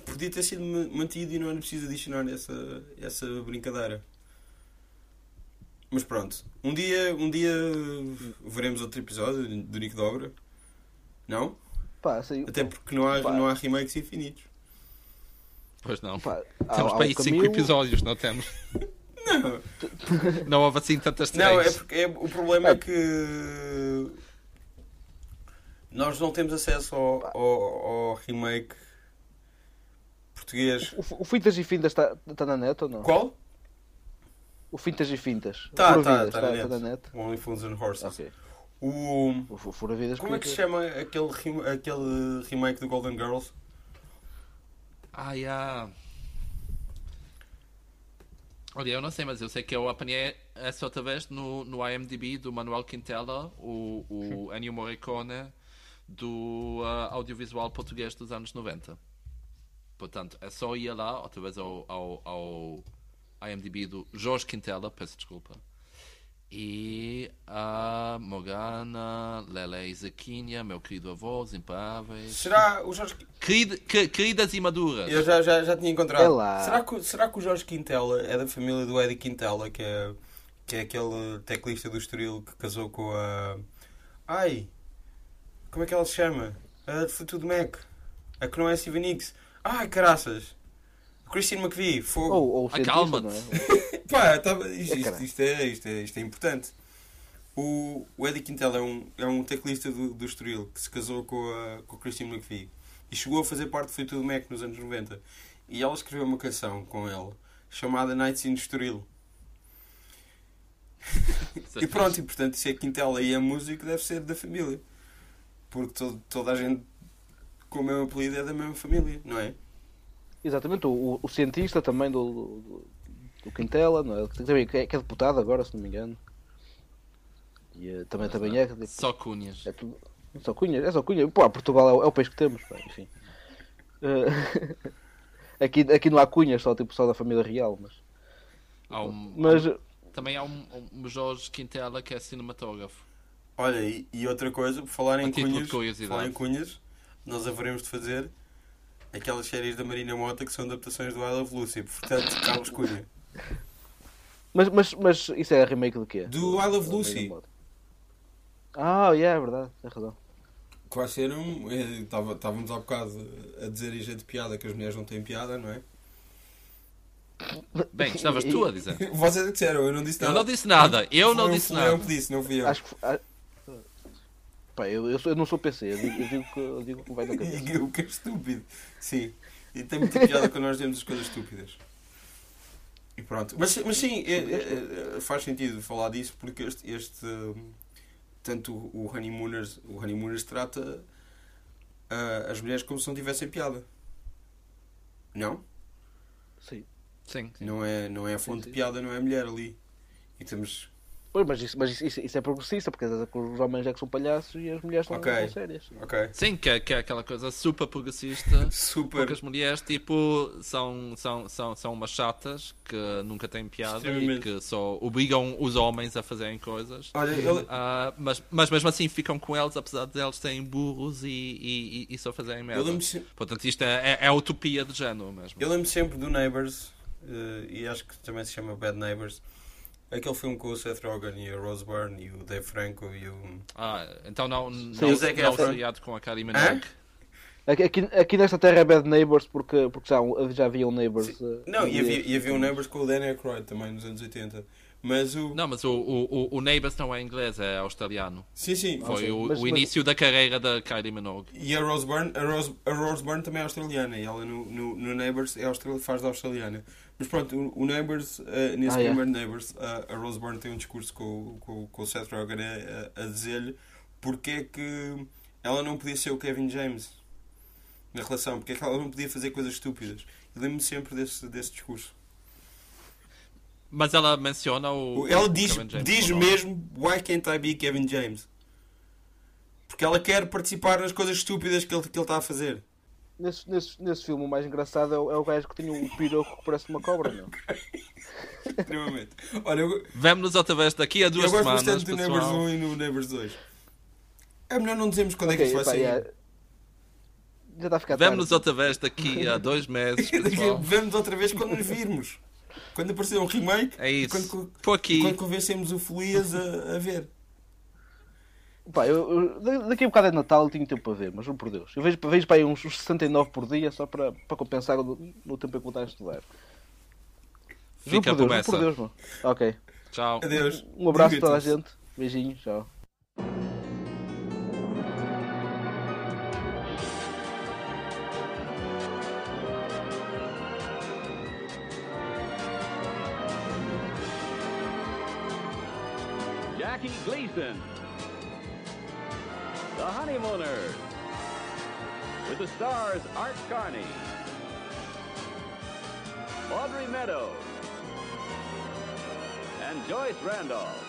Speaker 1: Podia ter sido ma- mantido e não era preciso adicionar essa, essa brincadeira. Mas pronto. Um dia, um dia veremos outro episódio do Nico Dobra. Não?
Speaker 3: Pá, assim,
Speaker 1: Até porque não há,
Speaker 3: Pá.
Speaker 1: não há remakes infinitos.
Speaker 2: Pois não.
Speaker 3: pá,
Speaker 2: Temos
Speaker 3: há
Speaker 2: para aí 5
Speaker 3: Camilo-
Speaker 2: episódios, não temos?
Speaker 1: Não,
Speaker 2: Não houve assim tantas
Speaker 1: não é
Speaker 2: três.
Speaker 1: porque é, o problema é que Nós não temos acesso ao, ao, ao remake português.
Speaker 3: O, o Fintas e Fintas está tá na net ou não?
Speaker 1: Qual?
Speaker 3: O Fintas e Fintas.
Speaker 1: Tá,
Speaker 3: Fura
Speaker 1: tá,
Speaker 3: Vidas,
Speaker 1: tá
Speaker 3: tá-
Speaker 1: na net.
Speaker 3: tá na net.
Speaker 1: Only Fools and Horses.
Speaker 3: Ok.
Speaker 1: O...
Speaker 3: O Fu- Fura Vidas
Speaker 1: Como é que se chama aquele, aquele remake do Golden Girls?
Speaker 2: Ah, yeah. Olha, eu não sei, mas eu sei que eu apanhei essa outra vez no, no IMDb do Manuel Quintela, o, o Ennio Morricone do ah, audiovisual português dos anos 90. Portanto, é só ir lá, outra vez ao, ao, ao IMDb do Jorge Quintela, peço desculpa. E a Morgana, Lele Isaquinha, meu querido avô, os imparáveis.
Speaker 1: Será o Jorge...
Speaker 2: Querida- que- queridas e maduras.
Speaker 1: Eu já, já, já tinha encontrado.
Speaker 3: É.
Speaker 1: Será que, será que o Jorge Quintela é da família do Eddie Quintela, que é, que é aquele teclista do Estoril que casou com a... Ai... Como é que ela se chama? A de Fleetwood Mac. A que não é Steven Nicks. Ai, caraças. Christine McVie. Fogo.
Speaker 3: Ou, ou
Speaker 2: Acalma-te.
Speaker 3: não é?
Speaker 1: Pá, tava- isto,
Speaker 3: É,
Speaker 1: isto,
Speaker 3: caralho.
Speaker 1: isto é, isto, é, isto é importante. O, o Eddie Quintela é um, é um teclista do, do Estoril que se casou com a, com a Christine McVie e chegou a fazer parte do Fleetwood Mac nos anos 90. E ela escreveu uma canção com ele chamada Nights in Estoril. E pronto, e portanto, se é Quintela e é músico, deve ser da família. Porque todo, toda a gente com o mesmo apelido é da mesma família, não é?
Speaker 3: Exatamente, o, o- o cientista também do, do, do Quintela, não é? Que, também- que é, que é deputado agora, se não me engano. E eh, também, também é. tipo,
Speaker 2: Só cunhas.
Speaker 3: É tudo. Só cunha, é só cunha. Pô, Portugal é o, é o país que temos, pá, enfim. Eh, aqui, aqui não há cunhas, só tipo só da família real, mas.
Speaker 2: Há um-
Speaker 3: Mas
Speaker 2: Também há um, um Jorge Quintela que é cinematógrafo.
Speaker 1: Olha, e, e outra coisa, por falar em cunhas, falar em cunhas, nós haveremos de fazer aquelas séries da Marina Mota que são adaptações do I Love Lucy. Portanto, Carlos Cunha.
Speaker 3: Mas, mas, mas isso é remake de quê?
Speaker 1: Do I Love Lucy.
Speaker 3: Ah, yeah, é verdade, tem razão.
Speaker 1: Que vai ser um. Estávamos há bocado a dizer em jeito de piada que as mulheres não têm piada, não é?
Speaker 2: Bem, estavas tu a dizer.
Speaker 1: Vocês é disseram, eu não disse
Speaker 2: Eu
Speaker 1: nada.
Speaker 2: não disse nada. Eu não disse nada.
Speaker 1: que disse, não fui eu.
Speaker 3: Acho que. ah, Pá, eu, eu, sou- eu não sou PC, eu digo, eu digo, que, eu digo que vai na cabeça.
Speaker 1: O que é estúpido. Sim. E tem muita piada quando nós dizemos as coisas estúpidas. E pronto. Mas, mas sim, é- é- é- faz sentido falar disso porque este. este tanto o Honeymooners, o Honeymooners trata ah, as mulheres como se não tivessem piada. Não?
Speaker 3: Sim.
Speaker 2: Sim, sim.
Speaker 1: Não é, não é a fonte
Speaker 3: sim.
Speaker 1: de piada, não é a mulher ali. E temos.
Speaker 3: Pois, mas isso, mas isso, isso- é progressista, porque os homens é que são palhaços e as mulheres são,
Speaker 1: Ok.
Speaker 3: são sérias.
Speaker 1: Ok.
Speaker 2: Sim, que, é- que é aquela coisa super progressista.
Speaker 1: Super.
Speaker 2: Porque as mulheres, tipo, são, são, são, são umas chatas que nunca têm piada e que só obrigam os homens a fazerem coisas.
Speaker 1: Olha, ele,
Speaker 2: Ah, mas, mas mesmo assim ficam com eles, apesar de eles serem burros e, e, e- só fazerem
Speaker 1: eu
Speaker 2: merda.
Speaker 1: lembro se-
Speaker 2: Portanto, isto é, é, é a utopia de género mesmo.
Speaker 1: Eu lembro sempre do Neighbours, eh, e acho que também se chama Bad Neighbours. Aquele filme com o Seth Rogen e a Rose Byrne e o Dave Franco e o.
Speaker 2: Ah, então não,
Speaker 1: o
Speaker 2: não,
Speaker 1: Zac
Speaker 2: não seriado com a Kylie Minogue.
Speaker 3: Aqui, aqui, nesta terra é Bad Neighbors porque, porque já, já haviam Neighbors. eh,
Speaker 1: Não, e havia, e havia um Neighbours com o Dan Aykroyd também nos anos 80. Mas o.
Speaker 2: Não, mas o, o, o- o Neighbours não é inglês, é australiano.
Speaker 1: Sim, sim.
Speaker 2: Foi
Speaker 3: sim.
Speaker 2: o,
Speaker 3: Mas-
Speaker 2: o
Speaker 3: mas-
Speaker 2: início da carreira da Kylie Minogue.
Speaker 1: E a Rose Byrne, a Rose, a Rose Byrne também é australiana e ela no, no, no Neighbours é australi- faz da australiana. Mas pronto, o, o Neighbours, eh, nesse
Speaker 3: Ah, é.
Speaker 1: primeiro Neighbours, a- a Rose Byrne tem um discurso com, o- com, o- com o Seth Rogen a, a, a dizer-lhe porque é que ela não podia ser o Kevin James na relação, porque é que ela não podia fazer coisas estúpidas. Eu lembro-me sempre desse, desse discurso.
Speaker 2: Mas ela menciona o.
Speaker 1: Ela
Speaker 2: o
Speaker 1: diz,
Speaker 2: Kevin James
Speaker 1: diz mesmo Why can't I be Kevin James? Porque ela quer participar nas coisas estúpidas que ele, que ele está a fazer.
Speaker 3: Nesse, nesse, nesse filme, o mais engraçado é o, é o gajo que tinha um piroco que parece uma cobra, não?
Speaker 1: Extremamente. Olha, eu,
Speaker 2: Vemo-nos outra vez daqui a duas
Speaker 1: eu gosto
Speaker 2: semanas.
Speaker 1: bastante do Neighbours
Speaker 2: pessoal.
Speaker 1: 1 e no Neighbours 2. É melhor não dizermos quando é que isso vai sair.
Speaker 3: yeah. Já está a ficar
Speaker 2: Vemo-nos outra vez daqui a dois meses. pessoal.
Speaker 1: Vemos outra vez quando nos virmos. Quando aparecer um remake
Speaker 2: É
Speaker 1: e
Speaker 2: isso.
Speaker 1: quando,
Speaker 2: Por aqui.
Speaker 1: quando convencemos o Folias a, a ver.
Speaker 3: Pá, eu, eu- da- daqui a um bocado é Natal tenho tempo para ver, mas juro por Deus. Eu vejo, vejo para aí uns uns 69 por dia só para, para compensar no, no tempo em que vou estar a estudar. Juro
Speaker 2: Fica
Speaker 3: por Deus, juro por Deus, mano. Ok.
Speaker 2: Tchau.
Speaker 1: Adeus.
Speaker 3: Um abraço a toda a gente. Beijinhos, tchau.
Speaker 4: Jackie Gleason. The Honeymooners with the stars Art Carney, Audrey Meadows, and Joyce Randolph.